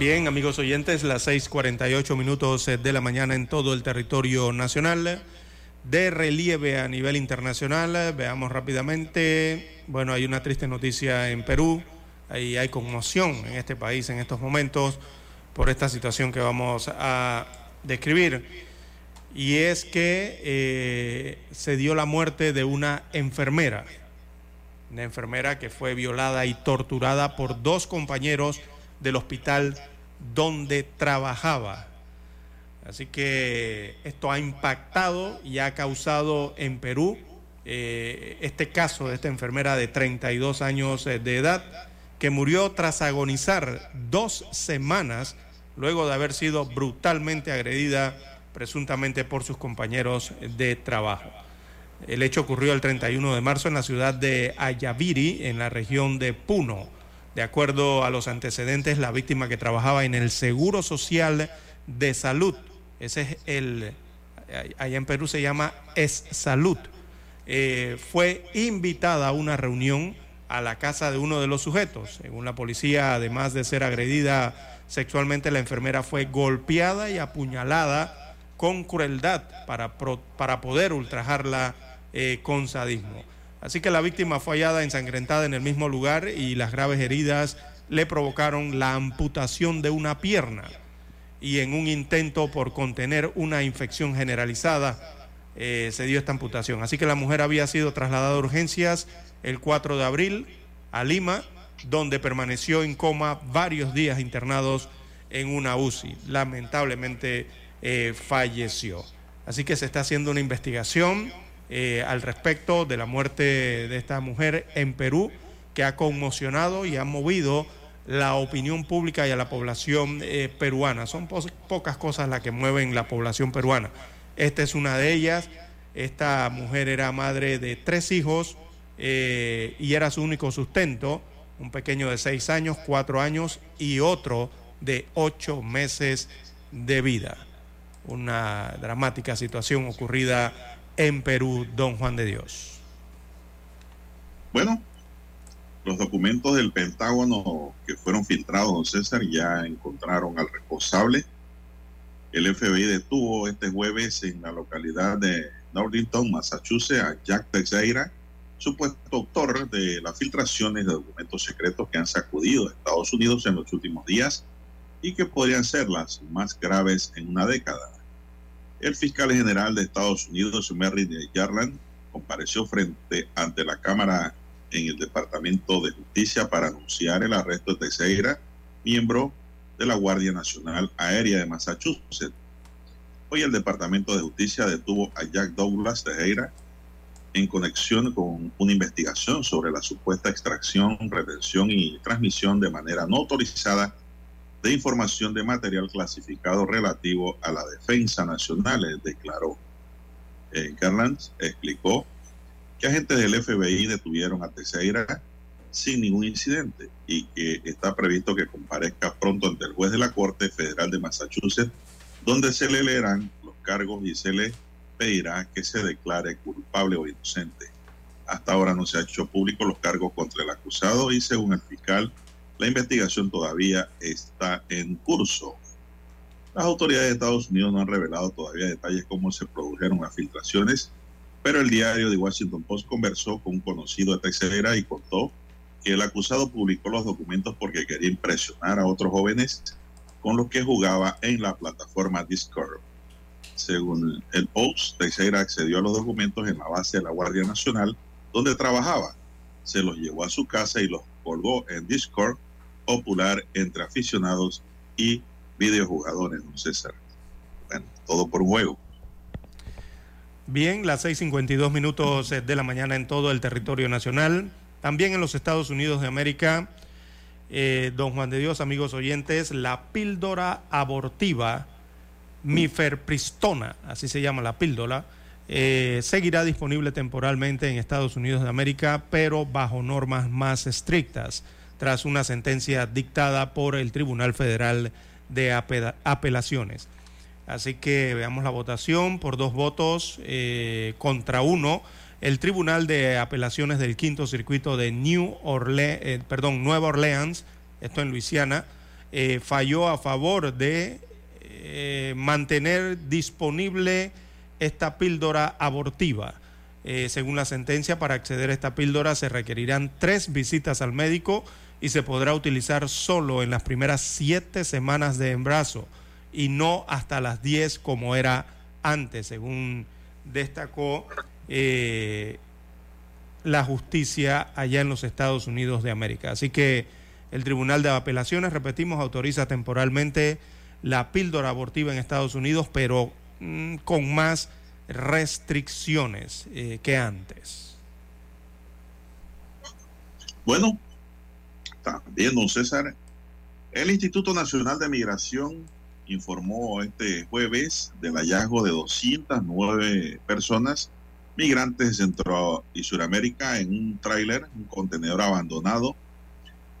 Speaker 1: Bien, amigos oyentes, las 6:48 minutos eh, de la mañana en todo el territorio nacional. De relieve a nivel internacional, veamos rápidamente. Bueno, hay una triste noticia en Perú. Ahí hay conmoción en este país en estos momentos por esta situación que vamos a describir. Y es que eh, se dio la muerte de una enfermera. una enfermera que fue violada y torturada por dos compañeros del hospital donde trabajaba. Así que esto ha impactado y ha causado en Perú eh, este caso de esta enfermera de 32 años eh, de edad que murió tras agonizar dos semanas luego de haber sido brutalmente agredida presuntamente por sus compañeros de trabajo. El hecho ocurrió el 31 de marzo en la ciudad de Ayaviri, en la región de Puno. De acuerdo a los antecedentes, la víctima que trabajaba en el Seguro Social de Salud, ese es el, allá en Perú se llama Es Salud, eh, fue invitada a una reunión a la casa de uno de los sujetos. Según la policía, además de ser agredida sexualmente, la enfermera fue golpeada y apuñalada con crueldad para, para poder ultrajarla eh, con sadismo. Así que la víctima fue hallada ensangrentada en el mismo lugar y las graves heridas le provocaron la amputación de una pierna. Y en un intento por contener una infección generalizada, eh, se dio esta amputación. Así que la mujer había sido trasladada a urgencias el 4 de abril a Lima, donde permaneció en coma varios días internados en una UCI. Lamentablemente eh, falleció. Así que se está haciendo una investigación eh, al respecto de la muerte de esta mujer en Perú, que ha conmocionado y ha movido la opinión pública y a la población eh, peruana. Son pocas cosas las que mueven la población peruana. Esta es una de ellas. Esta mujer era madre de tres hijos eh, y era su único sustento, un pequeño de seis años, cuatro años y otro de ocho meses de vida. Una dramática situación ocurrida en Perú, don Juan de Dios?
Speaker 5: Bueno, los documentos del Pentágono que fueron filtrados, don César, ya encontraron al responsable. El FBI detuvo este jueves en la localidad de Northington, Massachusetts, a Jack Teixeira, supuesto autor de las filtraciones de documentos secretos que han sacudido a Estados Unidos en los últimos días y que podrían ser las más graves en una década. El fiscal general de Estados Unidos, Merrick Garland, compareció frente ante la Cámara en el Departamento de Justicia para anunciar el arresto de Teixeira, miembro de la Guardia Nacional Aérea de Massachusetts. Hoy el Departamento de Justicia detuvo a Jack Douglas Teixeira en conexión con una investigación sobre la supuesta extracción, retención y transmisión de manera no autorizada de información de material clasificado relativo a la defensa nacional, eh, declaró. Eh, Garland explicó que agentes del FBI detuvieron a Teixeira sin ningún incidente y que está previsto que comparezca pronto ante el juez de la Corte Federal de Massachusetts, donde se le leerán los cargos y se le pedirá que se declare culpable o inocente. Hasta ahora no se ha hecho público los cargos contra el acusado y según el fiscal, la investigación todavía está en curso. Las autoridades de Estados Unidos no han revelado todavía detalles cómo se produjeron las filtraciones, pero el diario The Washington Post conversó con un conocido de Texera y contó que el acusado publicó los documentos porque quería impresionar a otros jóvenes con los que jugaba en la plataforma Discord. Según el Post, Teixeira accedió a los documentos en la base de la Guardia Nacional donde trabajaba. Se los llevó a su casa y los colgó en Discord popular entre aficionados y videojugadores, don César. Bueno, todo por juego.
Speaker 1: Bien, las 6.52 minutos de la mañana en todo el territorio nacional. También en los Estados Unidos de América, eh, don Juan de Dios, amigos oyentes, la píldora abortiva miferpristona, así se llama la píldora, eh, seguirá disponible temporalmente en Estados Unidos de América, pero bajo normas más estrictas tras una sentencia dictada por el Tribunal Federal de Apelaciones. Así que veamos la votación por dos votos eh, contra uno. El Tribunal de Apelaciones del Quinto Circuito de New Orleans, eh, perdón, Nueva Orleans, esto en Luisiana, eh, falló a favor de mantener disponible esta píldora abortiva. según la sentencia, para acceder a esta píldora se requerirán tres visitas al médico y se podrá utilizar solo en las primeras siete semanas de embarazo y no hasta las diez como era antes, según destacó eh, la justicia allá en los Estados Unidos de América. Así que el Tribunal de Apelaciones, repetimos, autoriza temporalmente la píldora abortiva en Estados Unidos, pero mm, con más restricciones eh, que antes.
Speaker 5: Bueno, también, don César, el Instituto Nacional de Migración informó este jueves del hallazgo de 209 personas migrantes de Centro y Suramérica en un tráiler, un contenedor abandonado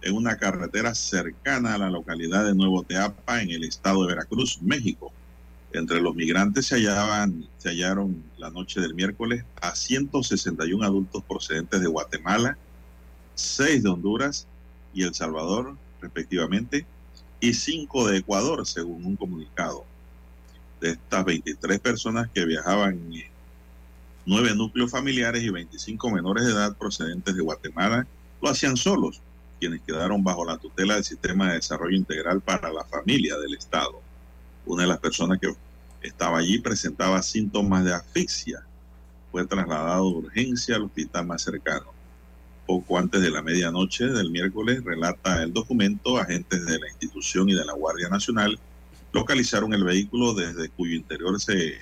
Speaker 5: en una carretera cercana a la localidad de Nuevo Teapa en el estado de Veracruz, México. Entre los migrantes se hallaban, se hallaron la noche del miércoles a 161 adultos procedentes de Guatemala, 6 de Honduras y El Salvador, respectivamente, y 5 de Ecuador, según un comunicado. De estas 23 personas que viajaban 9 núcleos familiares y 25 menores de edad procedentes de Guatemala, lo hacían solos, quienes quedaron bajo la tutela del Sistema de Desarrollo Integral para la Familia del Estado. Una de las personas que estaba allí presentaba síntomas de asfixia. Fue trasladado de urgencia al hospital más cercano. Poco antes de la medianoche del miércoles, relata el documento, agentes de la institución y de la Guardia Nacional localizaron el vehículo desde cuyo interior se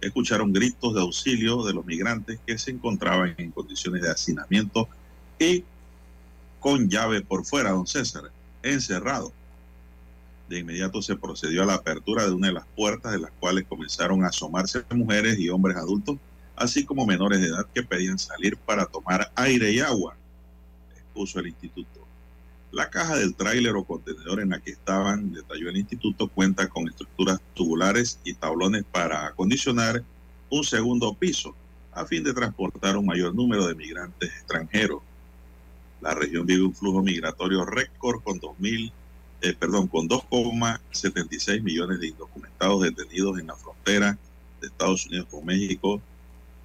Speaker 5: escucharon gritos de auxilio de los migrantes que se encontraban en condiciones de hacinamiento y con llave por fuera, don César, encerrado. De inmediato se procedió a la apertura de una de las puertas de las cuales comenzaron a asomarse mujeres y hombres adultos, así como menores de edad que pedían salir para tomar aire y agua, expuso el instituto. La caja del tráiler o contenedor en la que estaban, detalló el instituto, cuenta con estructuras tubulares y tablones para acondicionar un segundo piso a fin de transportar un mayor número de migrantes extranjeros. La región vive un flujo migratorio récord con 2000 eh, perdón, con 2,76 millones de indocumentados detenidos en la frontera de Estados Unidos con México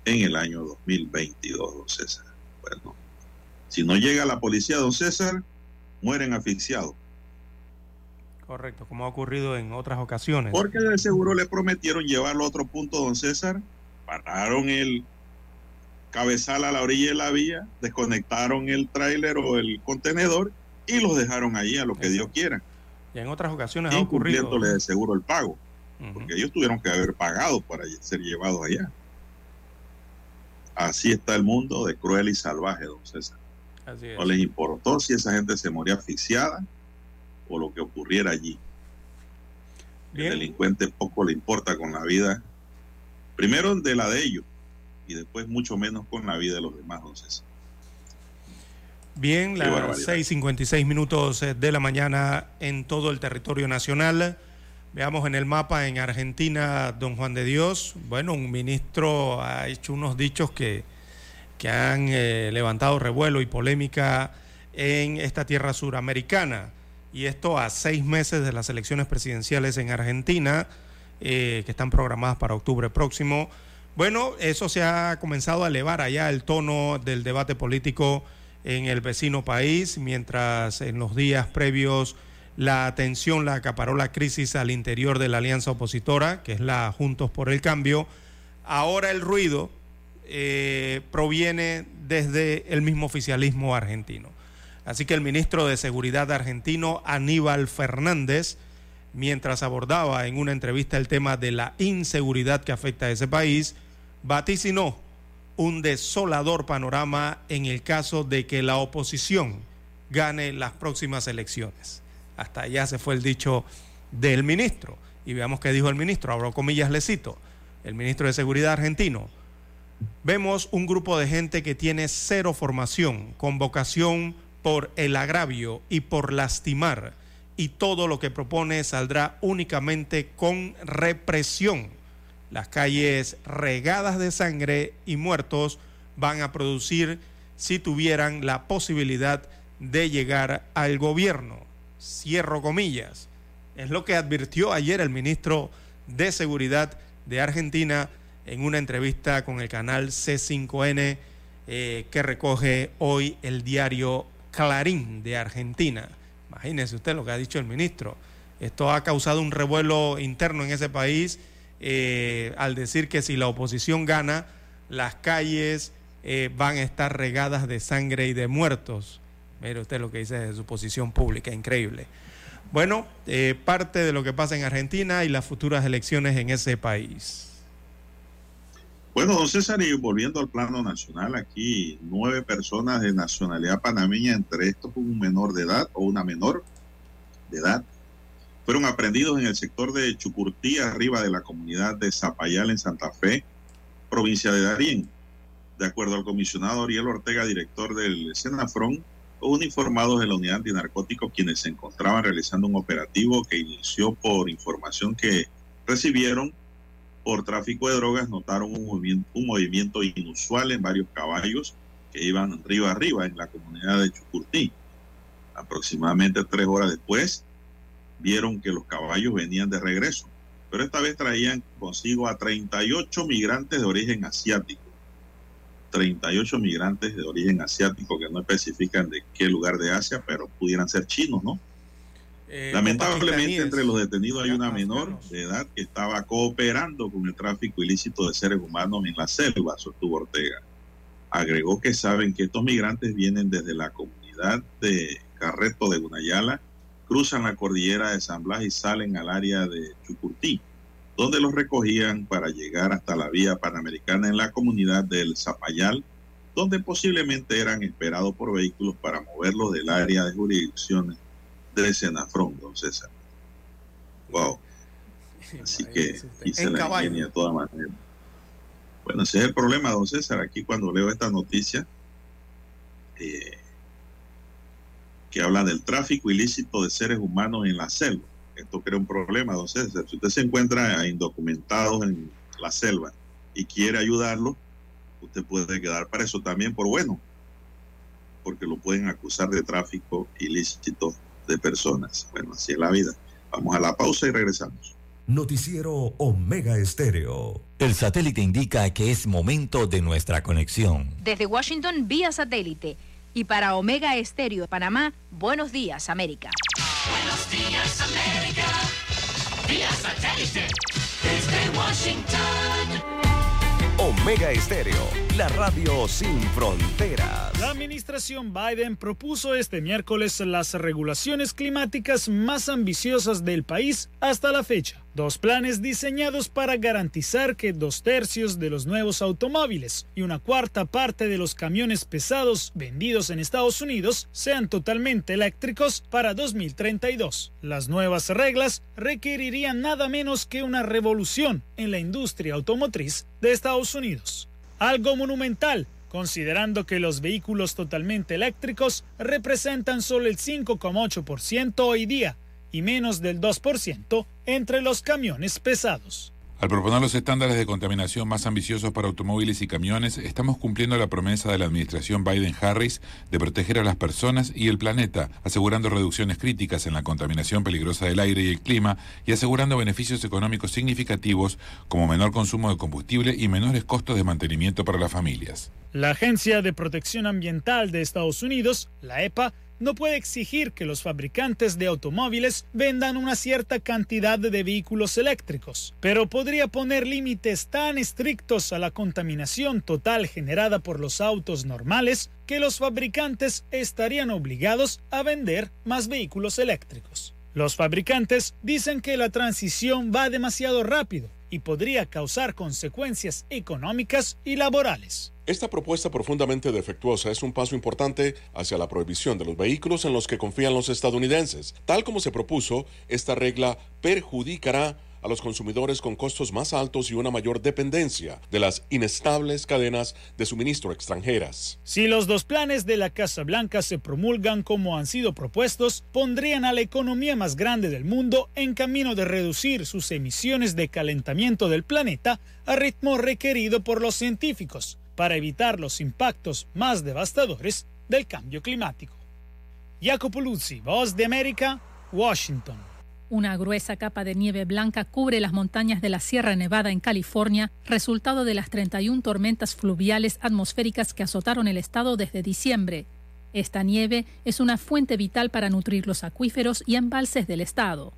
Speaker 5: en el año 2022, don César. Bueno, si no llega la policía, don César, mueren asfixiados.
Speaker 1: Correcto, como ha ocurrido en otras ocasiones.
Speaker 5: Porque de seguro le prometieron llevarlo a otro punto, don César. Pararon el cabezal a la orilla de la vía, desconectaron el tráiler o el contenedor y los dejaron ahí a lo que Dios quiera.
Speaker 1: Y en otras ocasiones ha ocurrido.
Speaker 5: de seguro el pago, porque ellos tuvieron que haber pagado para ser llevados allá. Así está el mundo de cruel y salvaje, don César. No les importó si esa gente se moría asfixiada o lo que ocurriera allí. El delincuente poco le importa con la vida, primero de la de ellos y después mucho menos con la vida de los demás, César.
Speaker 1: Bien, las 6.56 minutos eh, de la mañana en todo el territorio nacional. Veamos en el mapa en Argentina, don Juan de Dios. Bueno, un ministro ha hecho unos dichos que, que han eh, levantado revuelo y polémica en esta tierra suramericana. Y esto a seis meses de las elecciones presidenciales en Argentina, eh, que están programadas para octubre próximo. Bueno, eso se ha comenzado a elevar allá el tono del debate político en el vecino país, mientras en los días previos la atención la acaparó la crisis al interior de la alianza opositora, que es la Juntos por el Cambio. Ahora el ruido eh, proviene desde el mismo oficialismo argentino. Así que el ministro de Seguridad argentino, Aníbal Fernández, mientras abordaba en una entrevista el tema de la inseguridad que afecta a ese país, vaticinó un desolador panorama en el caso de que la oposición gane las próximas elecciones. Hasta allá se fue el dicho del ministro. Y veamos qué dijo el ministro, abro comillas, le cito, el ministro de Seguridad argentino. Vemos un grupo de gente que tiene cero formación, con vocación por el agravio y por lastimar, y todo lo que propone saldrá únicamente con represión las calles regadas de sangre y muertos van a producir si tuvieran la posibilidad de llegar al gobierno. Cierro comillas. Es lo que advirtió ayer el ministro de Seguridad de Argentina en una entrevista con el canal C5N eh, que recoge hoy el diario Clarín de Argentina. Imagínese usted lo que ha dicho el ministro. Esto ha causado un revuelo interno en ese país eh, al decir que si la oposición gana, las calles eh, van a estar regadas de sangre y de muertos. Mire usted lo que dice de su posición pública, increíble. Bueno, eh, parte de lo que pasa en Argentina y las futuras elecciones en ese país.
Speaker 5: Bueno, don César, y volviendo al plano nacional, aquí nueve personas de nacionalidad panameña, entre estos un menor de edad o una menor de edad, fueron aprendidos en el sector de Chucurtí, arriba de la comunidad de Zapayal en Santa Fe, provincia de Darién. De acuerdo al comisionado Ariel Ortega, director del Senafrón, uniformados de la unidad antinarcótico quienes se encontraban realizando un operativo que inició por información que recibieron por tráfico de drogas, notaron un movimiento, inusual en varios caballos que iban arriba arriba en la comunidad de Chucurtí. Aproximadamente tres horas después, vieron que los caballos venían de regreso, pero esta vez traían consigo a 38 migrantes de origen asiático. 38 migrantes de origen asiático que no especifican de qué lugar de Asia, pero pudieran ser chinos, ¿no?
Speaker 1: Eh,
Speaker 5: Lamentablemente entre los detenidos hay una menor de edad que estaba cooperando con el tráfico ilícito de seres humanos en la selva, sostuvo Ortega. Agregó que saben que estos migrantes vienen desde la comunidad de Carreto de Gunayala, cruzan la cordillera de San Blas y salen al área de Chucurtí, donde los recogían para llegar hasta la vía panamericana en la comunidad del Zapayal, donde posiblemente eran esperados por vehículos para moverlos del área de jurisdicción de Senafrón, don César. Wow. Así que hice la ingenia de todas maneras. Bueno, ese es el problema, don César. Aquí cuando leo esta noticia, eh, que habla del tráfico ilícito de seres humanos en la selva. Esto crea un problema, don César. Si usted se encuentra indocumentados en la selva y quiere ayudarlo, usted puede quedar preso también por bueno, porque lo pueden acusar de tráfico ilícito de personas. Bueno, así es la vida. Vamos a la pausa y regresamos.
Speaker 4: Noticiero Omega Estéreo.
Speaker 2: El satélite indica que es momento de nuestra conexión.
Speaker 15: Desde Washington vía satélite y para Omega Estéreo de Panamá, buenos días América.
Speaker 3: Buenos días América, vía satélite desde Washington.
Speaker 4: Omega Estéreo, la radio sin fronteras.
Speaker 16: La administración Biden propuso este miércoles las regulaciones climáticas más ambiciosas del país hasta la fecha. Dos planes diseñados para garantizar que dos tercios de los nuevos automóviles y una cuarta parte de los camiones pesados vendidos en Estados Unidos sean totalmente eléctricos para 2032. Las nuevas reglas requerirían nada menos que una revolución en la industria automotriz de Estados Unidos. Algo monumental considerando que los vehículos totalmente eléctricos representan solo el 5,8% hoy día y menos del 2% entre los camiones pesados.
Speaker 17: Al proponer los estándares de contaminación más ambiciosos para automóviles y camiones, estamos cumpliendo la promesa de la administración Biden-Harris de proteger a las personas y el planeta, asegurando reducciones críticas en la contaminación peligrosa del aire y el clima y asegurando beneficios económicos significativos como menor consumo de combustible y menores costos de mantenimiento para las familias.
Speaker 16: La Agencia de Protección Ambiental de Estados Unidos, la EPA, no puede exigir que los fabricantes de automóviles vendan una cierta cantidad de vehículos eléctricos, pero podría poner límites tan estrictos a la contaminación total generada por los autos normales que los fabricantes estarían obligados a vender más vehículos eléctricos. Los fabricantes dicen que la transición va demasiado rápido y podría causar consecuencias económicas y laborales.
Speaker 18: Esta propuesta profundamente defectuosa es un paso importante hacia la prohibición de los vehículos en los que confían los estadounidenses. Tal como se propuso, esta regla perjudicará a los consumidores con costos más altos y una mayor dependencia de las inestables cadenas de suministro extranjeras.
Speaker 16: Si los dos planes de la Casa Blanca se promulgan como han sido propuestos, pondrían a la economía más grande del mundo en camino de reducir sus emisiones de calentamiento del planeta a ritmo requerido por los científicos para evitar los impactos más devastadores del cambio climático. Jacopo Luzzi, Voz de América, Washington.
Speaker 19: Una gruesa capa de nieve blanca cubre las montañas de la Sierra Nevada en California, resultado de las 31 tormentas fluviales atmosféricas que azotaron el estado desde diciembre. Esta nieve es una fuente vital para nutrir los acuíferos y embalses del estado.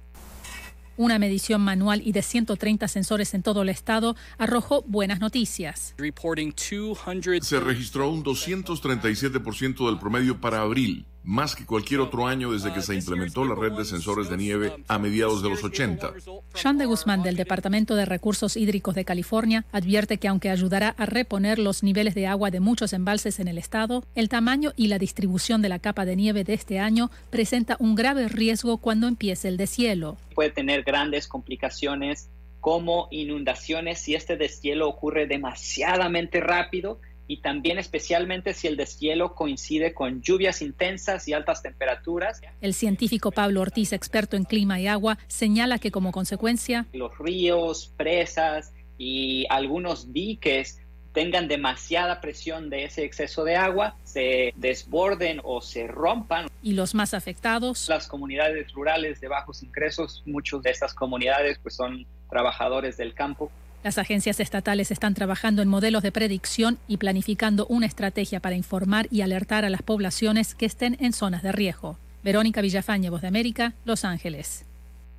Speaker 19: Una medición manual y de 130 sensores en todo el estado arrojó buenas noticias.
Speaker 20: Se registró un 237% del promedio para abril, más que cualquier otro año desde que se implementó la red de sensores de nieve a mediados de los 80.
Speaker 19: Sean de Guzmán del Departamento de Recursos Hídricos de California advierte que aunque ayudará a reponer los niveles de agua de muchos embalses en el estado, el tamaño y la distribución de la capa de nieve de este año presenta un grave riesgo cuando empiece el deshielo.
Speaker 21: Puede tener grandes complicaciones como inundaciones si este deshielo ocurre demasiadamente rápido y también especialmente si el deshielo coincide con lluvias intensas y altas temperaturas.
Speaker 19: El científico Pablo Ortiz, experto en clima y agua, señala que como consecuencia
Speaker 21: los ríos, presas y algunos diques tengan demasiada presión de ese exceso de agua, se desborden o se rompan.
Speaker 19: Y los más afectados.
Speaker 21: Las comunidades rurales de bajos ingresos, muchas de estas comunidades pues son trabajadores del campo
Speaker 19: las agencias estatales están trabajando en modelos de predicción y planificando una estrategia para informar y alertar a las poblaciones que estén en zonas de riesgo. Verónica Villafañe, Voz de América, Los Ángeles.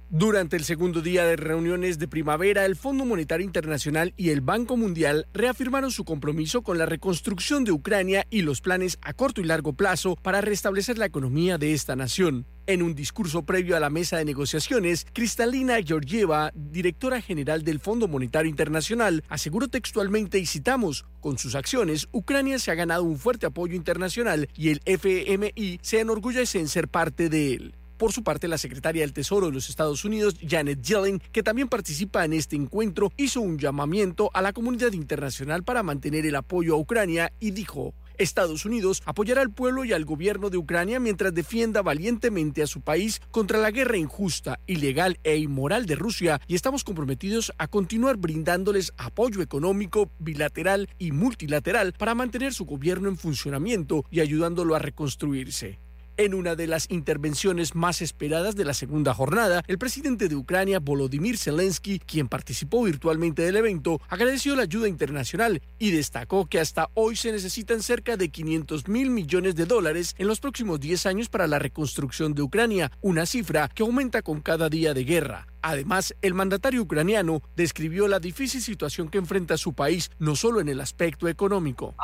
Speaker 8: Durante el segundo día de reuniones de primavera, el Fondo Monetario Internacional y el Banco Mundial reafirmaron su compromiso con la reconstrucción de Ucrania y los planes a corto y largo plazo para restablecer la economía de esta nación. En un discurso previo a la mesa de negociaciones, Cristalina Georgieva, directora general del Fondo Monetario Internacional, aseguró textualmente y citamos, con sus acciones, Ucrania se ha ganado un fuerte apoyo internacional y el FMI se enorgullece en ser parte de él. Por su parte, la secretaria del Tesoro de los Estados Unidos, Janet Yellen, que también participa en este encuentro, hizo un llamamiento a la comunidad internacional para mantener el apoyo a Ucrania y dijo, Estados Unidos apoyará al pueblo y al gobierno de Ucrania mientras defienda valientemente a su país contra la guerra injusta, ilegal e inmoral de Rusia y estamos comprometidos a continuar brindándoles apoyo económico, bilateral y multilateral para mantener su gobierno en funcionamiento y ayudándolo a reconstruirse. En una de las intervenciones más esperadas de la segunda jornada, el presidente de Ucrania, Volodymyr Zelensky, quien participó virtualmente del evento, agradeció la ayuda internacional y destacó que hasta hoy se necesitan cerca de 500 mil millones de dólares en los próximos 10 años para la reconstrucción de Ucrania, una cifra que aumenta con cada día de guerra. Además, el mandatario ucraniano describió la difícil situación que enfrenta su país, no solo en el aspecto económico.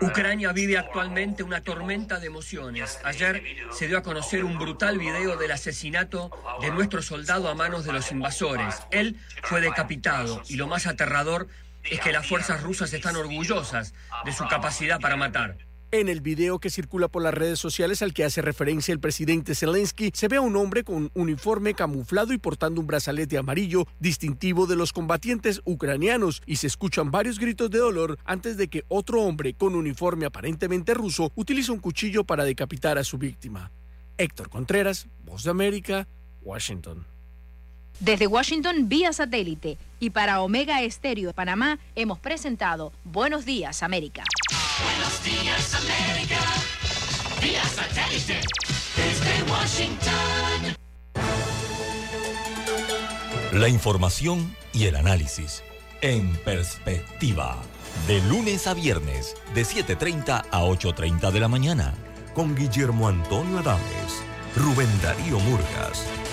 Speaker 22: Ucrania vive actualmente una tormenta de emociones. Ayer se dio a conocer un brutal video del asesinato de nuestro soldado a manos de los invasores. Él fue decapitado y lo más aterrador es que las fuerzas rusas están orgullosas de su capacidad para matar.
Speaker 8: En el video que circula por las redes sociales al que hace referencia el presidente Zelensky, se ve a un hombre con uniforme camuflado y portando un brazalete amarillo distintivo de los combatientes ucranianos y se escuchan varios gritos de dolor antes de que otro hombre con uniforme aparentemente ruso utilice un cuchillo para decapitar a su víctima. Héctor Contreras, Voz de América, Washington.
Speaker 15: Desde Washington vía satélite y para Omega Estéreo de Panamá hemos presentado Buenos Días América.
Speaker 3: Buenos Días América vía satélite desde Washington.
Speaker 2: La información y el análisis en perspectiva. De lunes a viernes, de 7.30 a 8.30 de la mañana.
Speaker 4: Con Guillermo Antonio Adames, Rubén Darío Murgas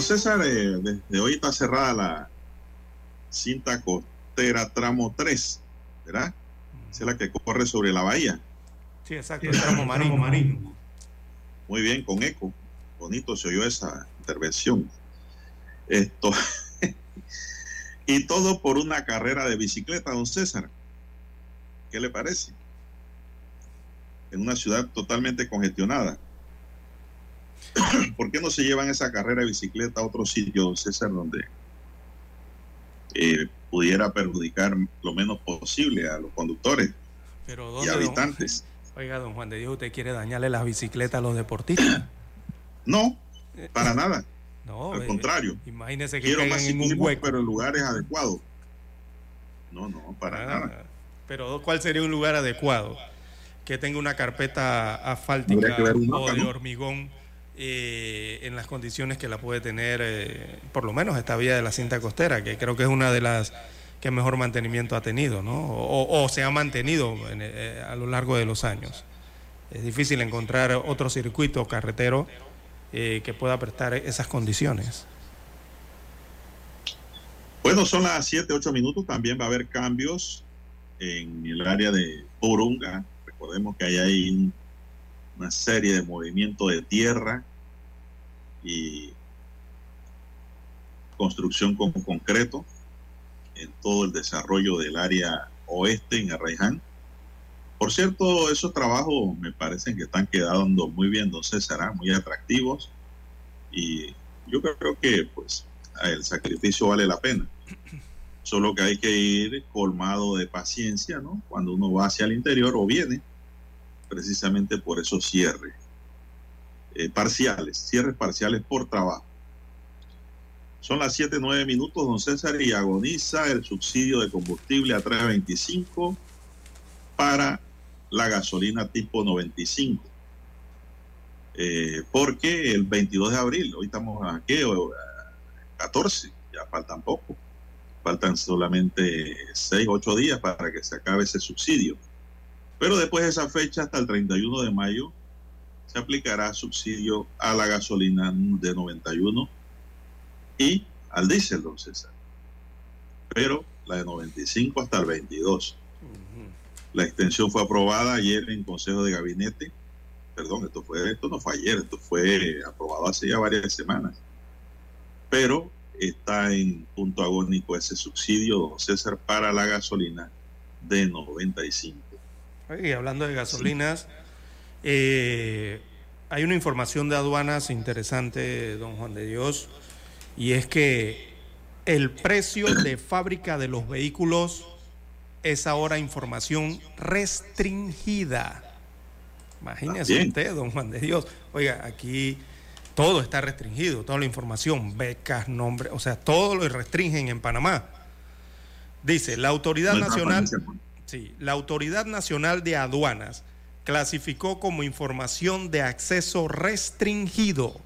Speaker 5: Don César, eh, desde hoy está cerrada la cinta costera tramo 3, ¿verdad? Esa es la que corre sobre la bahía.
Speaker 1: Sí, exacto, el tramo marino.
Speaker 5: Muy bien, con eco. Bonito se oyó esa intervención. Esto. y todo por una carrera de bicicleta, don César. ¿Qué le parece? En una ciudad totalmente congestionada. ¿Por qué no se llevan esa carrera de bicicleta a otro sitio, César, donde eh, pudiera perjudicar lo menos posible a los conductores
Speaker 1: Pero
Speaker 5: y
Speaker 1: ¿dónde, don-
Speaker 5: habitantes?
Speaker 1: Oiga, don Juan de Dios, ¿usted quiere dañarle las bicicletas a los deportistas?
Speaker 5: No, para nada.
Speaker 1: No,
Speaker 5: Al
Speaker 1: eh,
Speaker 5: contrario.
Speaker 1: Imagínese que
Speaker 5: Quiero más
Speaker 1: en un
Speaker 5: ciclismo,
Speaker 1: hueco.
Speaker 5: pero en lugares adecuados. No, no, para
Speaker 1: Ah,
Speaker 5: nada.
Speaker 1: Pero ¿cuál sería un lugar adecuado? Que tenga una carpeta asfáltica o de hormigón eh, en las condiciones que la puede tener, eh, por lo menos esta vía de la cinta costera, que creo que es una de las que mejor mantenimiento ha tenido, ¿no? O, o se ha mantenido en, eh, a lo largo de los años. Es difícil encontrar otro circuito carretero eh, que pueda prestar esas condiciones.
Speaker 5: Bueno, son las 7, 8 minutos. También va a haber cambios en el área de Porunga. Recordemos que hay ahí un- una serie de movimientos de tierra y construcción con concreto en todo el desarrollo del área oeste en Arraiján. Por cierto, esos trabajos me parecen que están quedando muy bien, don César, ¿ah? muy atractivos y yo creo que pues el sacrificio vale la pena. Solo que hay que ir colmado de paciencia, ¿no? Cuando uno va hacia el interior o viene, precisamente por esos cierres eh, parciales, cierres parciales por trabajo. Son las 7, 9 minutos, don César, y agoniza el subsidio de combustible a 3.25 para la gasolina tipo 95. Eh, porque el 22 de abril, hoy estamos a qué, a 14, ya faltan poco, faltan solamente 6, 8 días para que se acabe ese subsidio. Pero después de esa fecha, hasta el 31 de mayo, se aplicará subsidio a la gasolina de 91 y al diésel, don César. Pero la de 95 hasta el 22. La extensión fue aprobada ayer en Consejo de Gabinete. Perdón, esto fue esto no fue ayer, esto fue aprobado hace ya varias semanas. Pero está en punto agónico ese subsidio, don César, para la gasolina de 95.
Speaker 1: Y hablando de gasolinas, eh, hay una información de aduanas interesante, don Juan de Dios, y es que el precio de fábrica de los vehículos es ahora información restringida. Imagínese
Speaker 5: Bien.
Speaker 1: usted, don Juan de Dios. Oiga, aquí todo está restringido, toda la información, becas, nombres, o sea, todo lo restringen en Panamá. Dice, la autoridad
Speaker 5: No
Speaker 1: nacional... Sí, la Autoridad Nacional de Aduanas clasificó como información de acceso restringido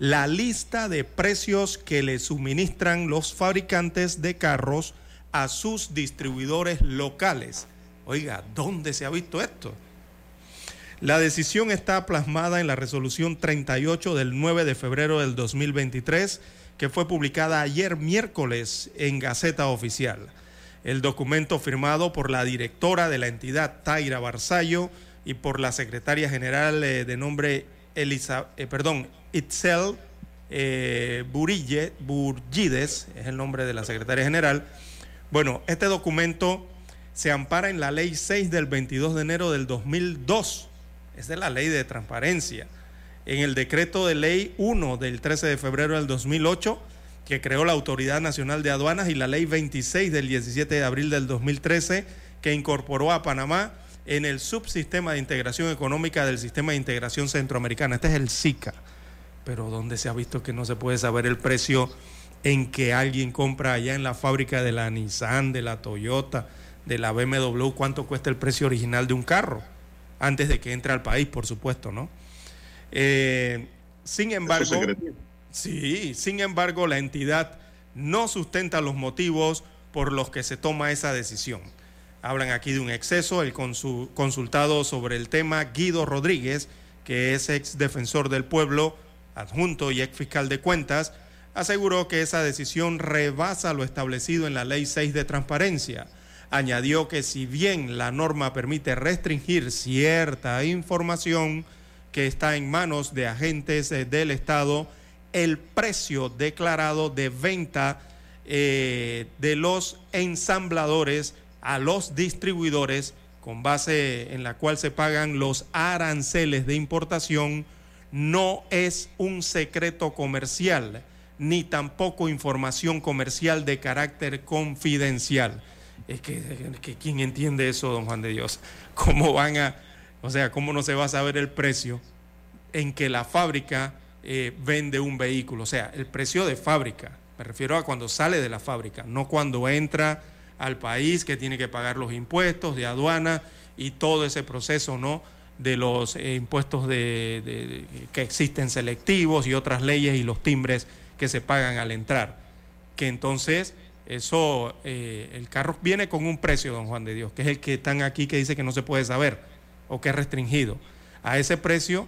Speaker 1: la lista de precios que le suministran los fabricantes de carros a sus distribuidores locales. Oiga, ¿dónde se ha visto esto? La decisión está plasmada en la resolución 38 del 9 de febrero del 2023, que fue publicada ayer miércoles en Gaceta Oficial. El documento firmado por la directora de la entidad, Taira Barzallo, y por la secretaria general eh, de nombre Elisa, eh, perdón, Itzel eh, Burgides, es el nombre de la secretaria general. Bueno, este documento se ampara en la ley 6 del 22 de enero del 2002. Es de la ley de transparencia. En el decreto de ley 1 del 13 de febrero del 2008 que creó la Autoridad Nacional de Aduanas y la Ley 26 del 17 de abril del 2013, que incorporó a Panamá en el subsistema de integración económica del Sistema de Integración Centroamericana. Este es el SICA. Pero ¿dónde se ha visto que no se puede saber el precio en que alguien compra allá en la fábrica de la Nissan, de la Toyota, de la BMW, cuánto cuesta el precio original de un carro? Antes de que entre al país, por supuesto, ¿no? Eh, sin embargo... Sí, sin embargo, la entidad no sustenta los motivos por los que se toma esa decisión. Hablan aquí de un exceso. El consu- consultado sobre el tema, Guido Rodríguez, que es ex defensor del pueblo, adjunto y ex fiscal de cuentas, aseguró que esa decisión rebasa lo establecido en la Ley 6 de Transparencia. Añadió que si bien la norma permite restringir cierta información que está en manos de agentes eh, del Estado, el precio declarado de venta eh, de los ensambladores a los distribuidores con base en la cual se pagan los aranceles de importación no es un secreto comercial ni tampoco información comercial de carácter confidencial. Es que, ¿quién entiende eso, don Juan de Dios? ¿Cómo van a, o sea, cómo no se va a saber el precio en que la fábrica eh, vende un vehículo, o sea, el precio de fábrica. Me refiero a cuando sale de la fábrica, no cuando entra al país que tiene que pagar los impuestos de aduana y todo ese proceso, ¿no? De los eh, impuestos de, que existen selectivos y otras leyes y los timbres que se pagan al entrar. Que entonces eso, eh, el carro viene con un precio, don Juan de Dios, que es el que están aquí que dice que no se puede saber o que es restringido. A ese precio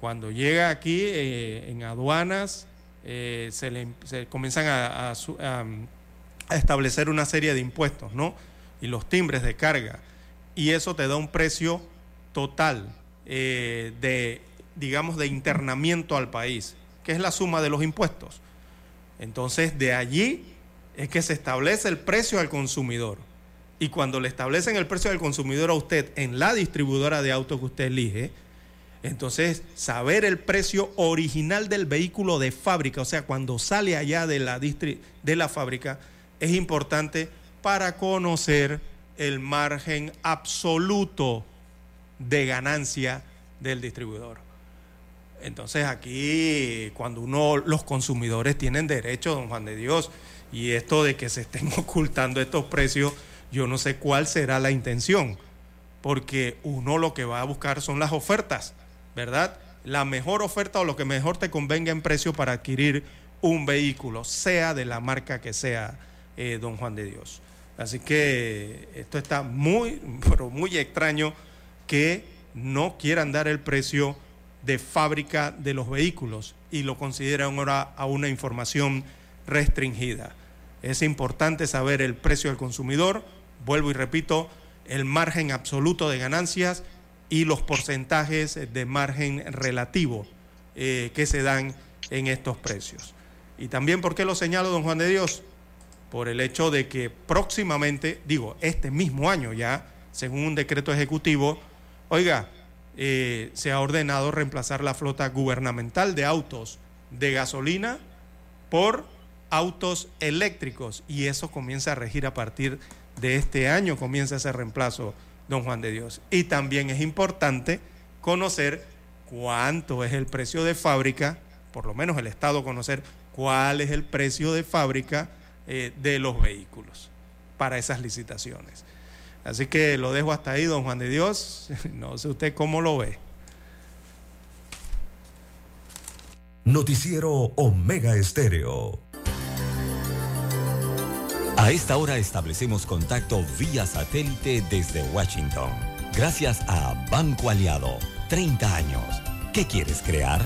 Speaker 1: cuando llega aquí eh, en aduanas, se, le, comienzan a, establecer una serie de impuestos, ¿no? Y los timbres de carga. Y eso te da un precio total eh, de, digamos, de internamiento al país, que es la suma de los impuestos. Entonces, de allí es que se establece el precio al consumidor. Y cuando le establecen el precio al consumidor a usted en la distribuidora de autos que usted elige, entonces, saber el precio original del vehículo de fábrica, o sea, cuando sale allá de la, de la fábrica, es importante para conocer el margen absoluto de ganancia del distribuidor. Entonces aquí, cuando uno, los consumidores tienen derecho, don Juan de Dios, y esto de que se estén ocultando estos precios, yo no sé cuál será la intención, porque uno lo que va a buscar son las ofertas ¿verdad? La mejor oferta o lo que mejor te convenga en precio para adquirir un vehículo, sea de la marca que sea, eh, don Juan de Dios. Así que esto está muy, pero muy extraño que no quieran dar el precio de fábrica de los vehículos y lo consideran ahora a una información restringida. Es importante saber el precio del consumidor, vuelvo y repito, el margen absoluto de ganancias y los porcentajes de margen relativo eh, que se dan en estos precios. Y también, ¿por qué lo señalo, don Juan de Dios? Por el hecho de que próximamente, digo, este mismo año ya, según un decreto ejecutivo, oiga, eh, se ha ordenado reemplazar la flota gubernamental de autos de gasolina por autos eléctricos y eso comienza a regir a partir de este año, comienza ese reemplazo don Juan de Dios. Y también es importante conocer cuánto es el precio de fábrica, por lo menos el Estado conocer cuál es el precio de fábrica eh, de los vehículos para esas licitaciones. Así que lo dejo hasta ahí, don Juan de Dios. No sé usted cómo lo ve.
Speaker 4: Noticiero Omega Estéreo.
Speaker 2: A esta hora establecemos contacto vía satélite desde Washington. Gracias a Banco Aliado. 30 años. ¿Qué quieres crear?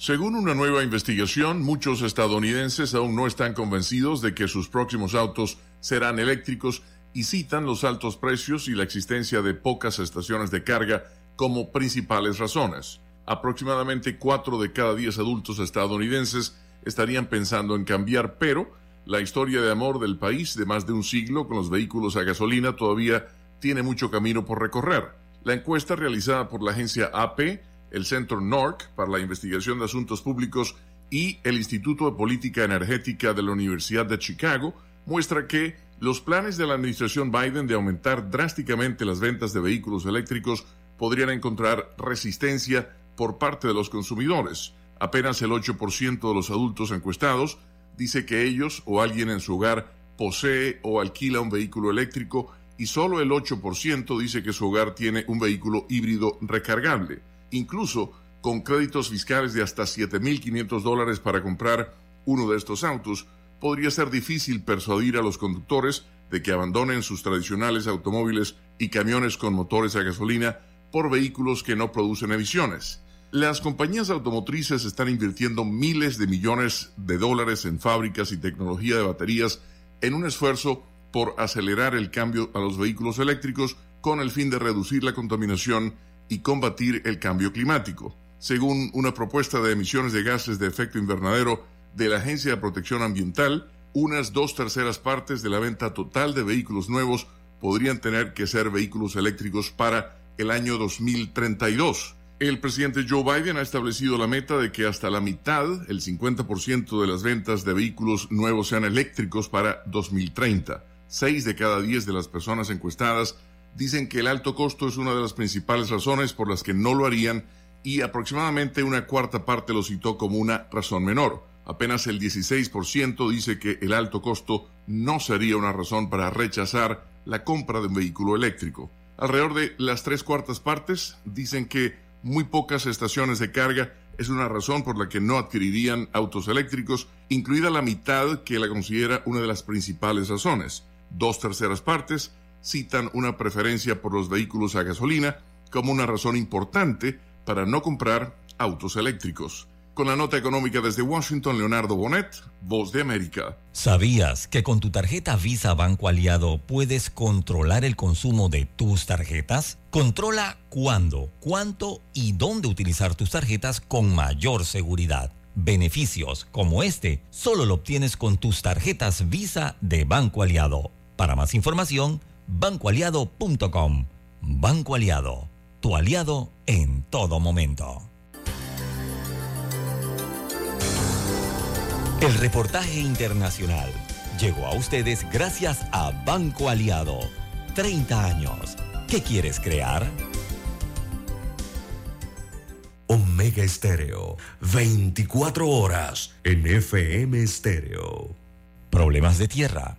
Speaker 20: Según una nueva investigación, muchos estadounidenses aún no están convencidos de que sus próximos autos serán eléctricos y citan los altos precios y la existencia de pocas estaciones de carga como principales razones. Aproximadamente 4 de cada 10 adultos estadounidenses estarían pensando en cambiar, pero la historia de amor del país de más de un siglo con los vehículos a gasolina todavía tiene mucho camino por recorrer. La encuesta realizada por la agencia AP, el Centro NORC para la Investigación de Asuntos Públicos y el Instituto de Política Energética de la Universidad de Chicago muestra que los planes de la administración Biden de aumentar drásticamente las ventas de vehículos eléctricos podrían encontrar resistencia por parte de los consumidores. Apenas el 8% de los adultos encuestados dice que ellos o alguien en su hogar posee o alquila un vehículo eléctrico y solo el 8% dice que su hogar tiene un vehículo híbrido recargable. Incluso con créditos fiscales de hasta 7.500 dólares para comprar uno de estos autos, podría ser difícil persuadir a los conductores de que abandonen sus tradicionales automóviles y camiones con motores a gasolina por vehículos que no producen emisiones. Las compañías automotrices están invirtiendo miles de millones de dólares en fábricas y tecnología de baterías en un esfuerzo por acelerar el cambio a los vehículos eléctricos con el fin de reducir la contaminación y combatir el cambio climático. Según una propuesta de emisiones de gases de efecto invernadero de la Agencia de Protección Ambiental, unas dos terceras partes de la venta total de vehículos nuevos podrían tener que ser vehículos eléctricos para el año 2032. El presidente Joe Biden ha establecido la meta de que hasta la mitad, el 50% de las ventas de vehículos nuevos sean eléctricos para 2030. Seis de cada diez de las personas encuestadas dicen que el alto costo es una de las principales razones por las que no lo harían y aproximadamente una cuarta parte lo citó como una razón menor. Apenas el 16% dice que el alto costo no sería una razón para rechazar la compra de un vehículo eléctrico. Alrededor de las tres cuartas partes dicen que muy pocas estaciones de carga es una razón por la que no adquirirían autos eléctricos, incluida la mitad que la considera una de las principales razones. Dos terceras partes citan una preferencia por los vehículos a gasolina como una razón importante para no comprar autos eléctricos. Con la nota económica desde Washington, Leonardo Bonet, Voz de América.
Speaker 2: ¿Sabías que con tu tarjeta Visa Banco Aliado puedes controlar el consumo de tus tarjetas? Controla cuándo, cuánto y dónde utilizar tus tarjetas con mayor seguridad. Beneficios como este solo lo obtienes con tus tarjetas Visa de Banco Aliado. Para más información, bancoaliado.com. Banco Aliado, tu aliado en todo momento. El reportaje internacional llegó a ustedes gracias a Banco Aliado. 30 años. ¿Qué quieres crear?
Speaker 4: Omega Estéreo, 24 horas en FM Estéreo.
Speaker 2: Problemas de tierra,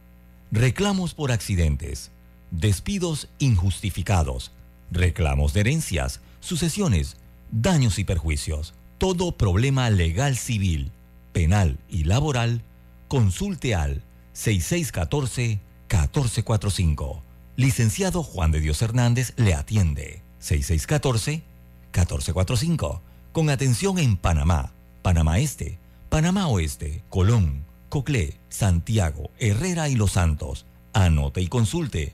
Speaker 2: reclamos por accidentes, despidos injustificados, reclamos de herencias, sucesiones, daños y perjuicios. Todo problema legal civil penal y laboral, consulte al 6614-1445. Licenciado Juan de Dios Hernández le atiende. 6614-1445. Con atención en Panamá, Panamá Este, Panamá Oeste, Colón, Coclé, Santiago, Herrera y Los Santos. Anote y consulte.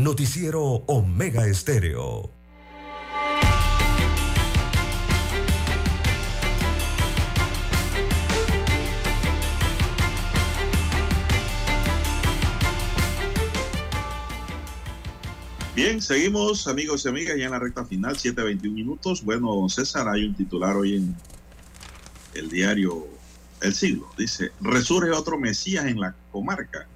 Speaker 4: Noticiero Omega Estéreo.
Speaker 5: Bien, seguimos amigos y amigas ya en la recta final, 7.21 minutos. Bueno, don César, hay un titular hoy en el diario El Siglo. Dice, resurge otro Mesías en la comarca.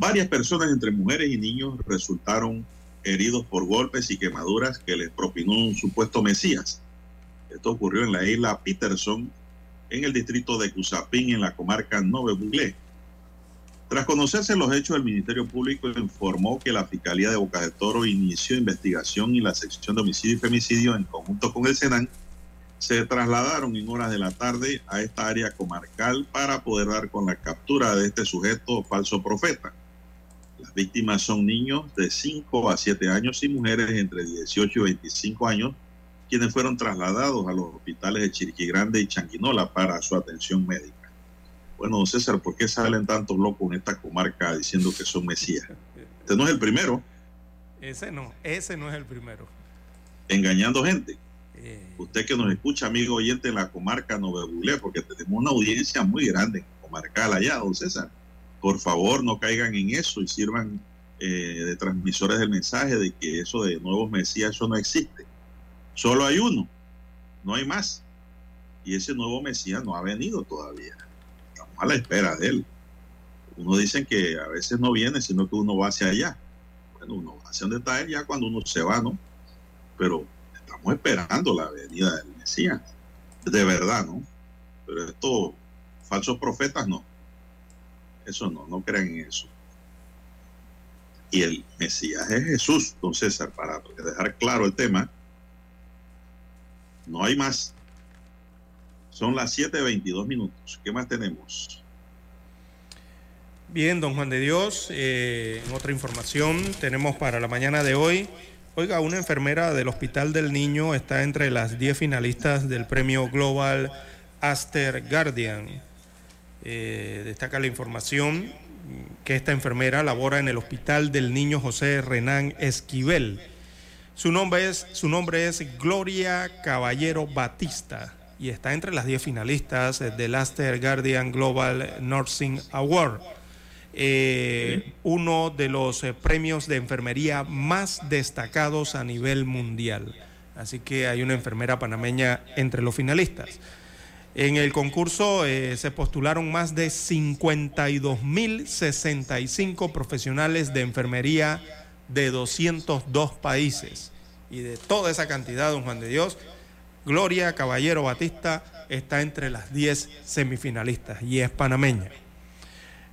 Speaker 5: Varias personas, entre mujeres y niños, resultaron heridos por golpes y quemaduras que les propinó un supuesto Mesías. Esto ocurrió en la isla Peterson, en el distrito de Cusapín, en la comarca Nove Buglé. Tras conocerse los hechos, el Ministerio Público informó que la Fiscalía de Bocas de Toro inició investigación y la sección de homicidio y femicidio en conjunto con el Senan se trasladaron en horas de la tarde a esta área comarcal para poder dar con la captura de este sujeto falso profeta. Las víctimas son niños de 5 a 7 años y mujeres entre 18 y 25 años, quienes fueron trasladados a los hospitales de Chiriquí Grande y Changuinola para su atención médica. Bueno, César, ¿por qué salen tantos locos en esta comarca diciendo que son mesías? Este no es el primero.
Speaker 1: Ese no, ese no es el primero.
Speaker 5: Engañando gente. Usted que nos escucha, amigo oyente en la comarca Novebulé, porque tenemos una audiencia muy grande comarcal allá, don César. Por favor, no caigan en eso y sirvan eh, de transmisores del mensaje de que eso de nuevos mesías, eso no existe. Solo hay uno, no hay más. Y ese nuevo mesías no ha venido todavía a la espera de él. Uno dicen que a veces no viene, sino que uno va hacia allá. Bueno, uno va hacia donde está él ya cuando uno se va, ¿no? Pero estamos esperando la venida del Mesías. De verdad, ¿no? Pero estos falsos profetas no. Eso no, no creen en eso. Y el Mesías es Jesús, don César, para dejar claro el tema. No hay más. Son las 7.22 minutos. ¿Qué más tenemos?
Speaker 1: Bien, don Juan de Dios, eh, otra información tenemos para la mañana de hoy. Oiga, una enfermera del Hospital del Niño está entre las 10 finalistas del premio Global Aster Guardian. Eh, destaca la información que esta enfermera labora en el Hospital del Niño José Renán Esquivel. Su nombre es, su nombre es Gloria Caballero Batista y está entre las 10 finalistas del Aster Guardian Global Nursing Award. Eh, uno de los eh, premios de enfermería más destacados a nivel mundial. Así que hay una enfermera panameña entre los finalistas. En el concurso eh, se postularon más de 52.065 profesionales de enfermería de 202 países. Y de toda esa cantidad, don Juan de Dios, Gloria Caballero Batista está entre las 10 semifinalistas y es panameña.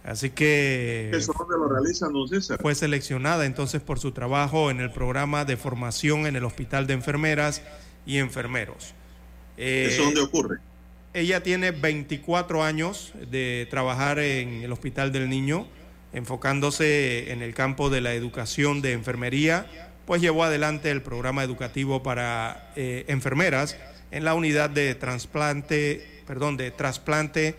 Speaker 1: Así que...
Speaker 5: ¿Eso dónde lo realizan, don César?
Speaker 1: Fue seleccionada entonces por su trabajo en el programa de formación en el Hospital de Enfermeras y Enfermeros.
Speaker 5: Eh, ¿Eso dónde ocurre?
Speaker 1: Ella tiene 24 años de trabajar en el Hospital del Niño, enfocándose en el campo de la educación de enfermería, pues llevó adelante el programa educativo para eh, enfermeras en la unidad de trasplante, perdón, de trasplante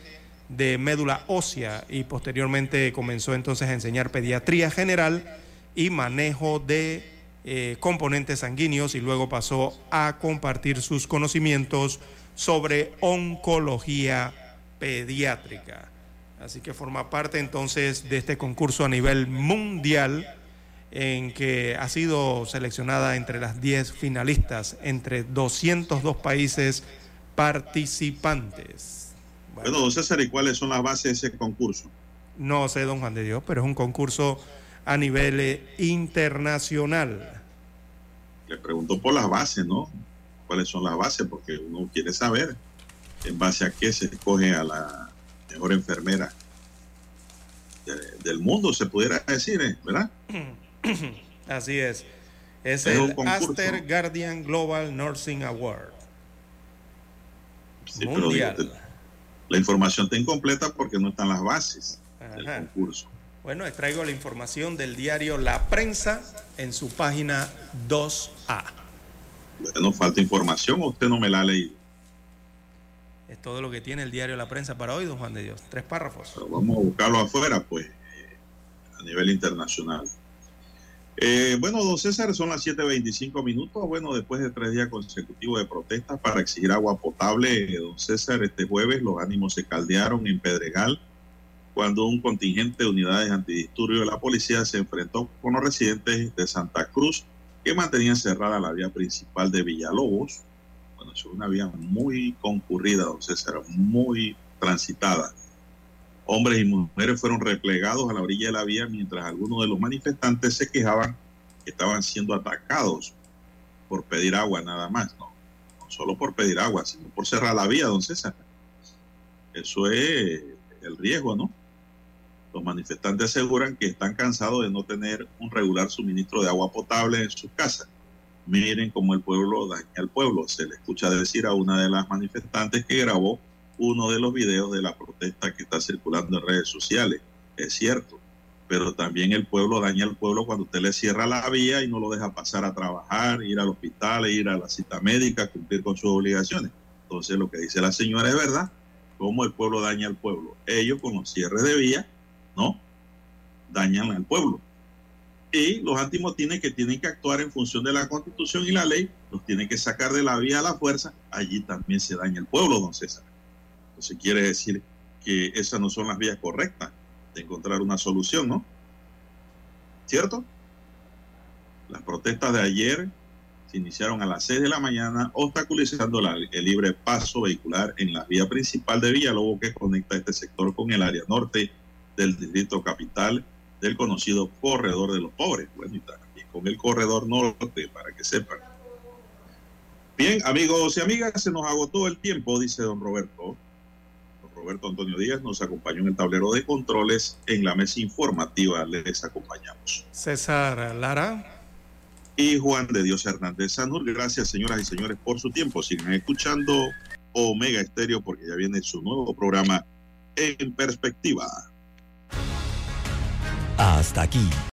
Speaker 1: de médula ósea y posteriormente comenzó entonces a enseñar pediatría general y manejo de eh, componentes sanguíneos y luego pasó a compartir sus conocimientos sobre oncología pediátrica. Así que forma parte entonces de este concurso a nivel mundial en que ha sido seleccionada entre las 10 finalistas entre 202 países participantes.
Speaker 5: Bueno, don César, ¿y cuáles son las bases de ese concurso?
Speaker 1: No sé, don Juan de Dios, pero es un concurso a nivel eh, internacional.
Speaker 5: Le pregunto por las bases, ¿no? ¿Cuáles son las bases? Porque uno quiere saber en base a qué se escoge a la mejor enfermera del mundo, se pudiera decir, ¿eh? ¿verdad?
Speaker 1: Así es. Es, el Aster Guardian Global Nursing Award.
Speaker 5: Mundial la información está incompleta porque no están las bases del concurso.
Speaker 1: Bueno, extraigo la información del diario La Prensa en su página 2A.
Speaker 5: Bueno, falta información o usted no me la ha leído.
Speaker 1: Es todo lo que tiene el diario La Prensa para hoy, don Juan de Dios. Tres párrafos.
Speaker 5: vamos a buscarlo afuera, pues, eh, a nivel internacional. Eh, bueno, don César, son las 7.25 minutos. Bueno, después de tres días consecutivos de protestas para exigir agua potable, don César, este jueves los ánimos se caldearon en Pedregal cuando un contingente de unidades antidisturbios de la policía se enfrentó con los residentes de Santa Cruz que mantenían cerrada la vía principal de Villalobos. Bueno, es una vía muy concurrida, don César, muy transitada. Hombres y mujeres fueron replegados a la orilla de la vía mientras algunos de los manifestantes se quejaban que estaban siendo atacados por pedir agua nada más, no, no solo por pedir agua, sino por cerrar la vía, don César. Eso es el riesgo, ¿no? Los manifestantes aseguran que están cansados de no tener un regular suministro de agua potable en sus casas. Miren cómo el pueblo daña al pueblo. Se le escucha decir a una de las manifestantes que grabó uno de los videos de la protesta que está circulando en redes sociales. Es cierto, pero también el pueblo daña al pueblo cuando usted le cierra la vía y no lo deja pasar a trabajar, ir al hospital, ir a la cita médica, cumplir con sus obligaciones. Entonces lo que dice la señora es verdad, cómo el pueblo daña al pueblo. Ellos con los cierres de vía, ¿no? Dañan al pueblo. Y los antimotines que tienen que actuar en función de la constitución y la ley, los tienen que sacar de la vía a la fuerza, allí también se daña el pueblo, don César. Entonces quiere decir que esas no son las vías correctas de encontrar una solución, ¿no? ¿Cierto? Las protestas de ayer se iniciaron a las 6 de la mañana, obstaculizando el libre paso vehicular en la vía principal de Villalobos que conecta este sector con el área norte del distrito capital del conocido corredor de los pobres. Bueno, y también con el corredor norte, para que sepan. Bien, amigos y amigas, se nos agotó el tiempo, dice don Roberto. Roberto Antonio Díaz nos acompañó en el tablero de controles. En la mesa informativa les acompañamos.
Speaker 1: César Lara.
Speaker 5: Y Juan de Dios Hernández Sanur. Gracias, señoras y señores, por su tiempo. Sigan escuchando Omega Estéreo porque ya viene su nuevo programa En Perspectiva.
Speaker 2: Hasta aquí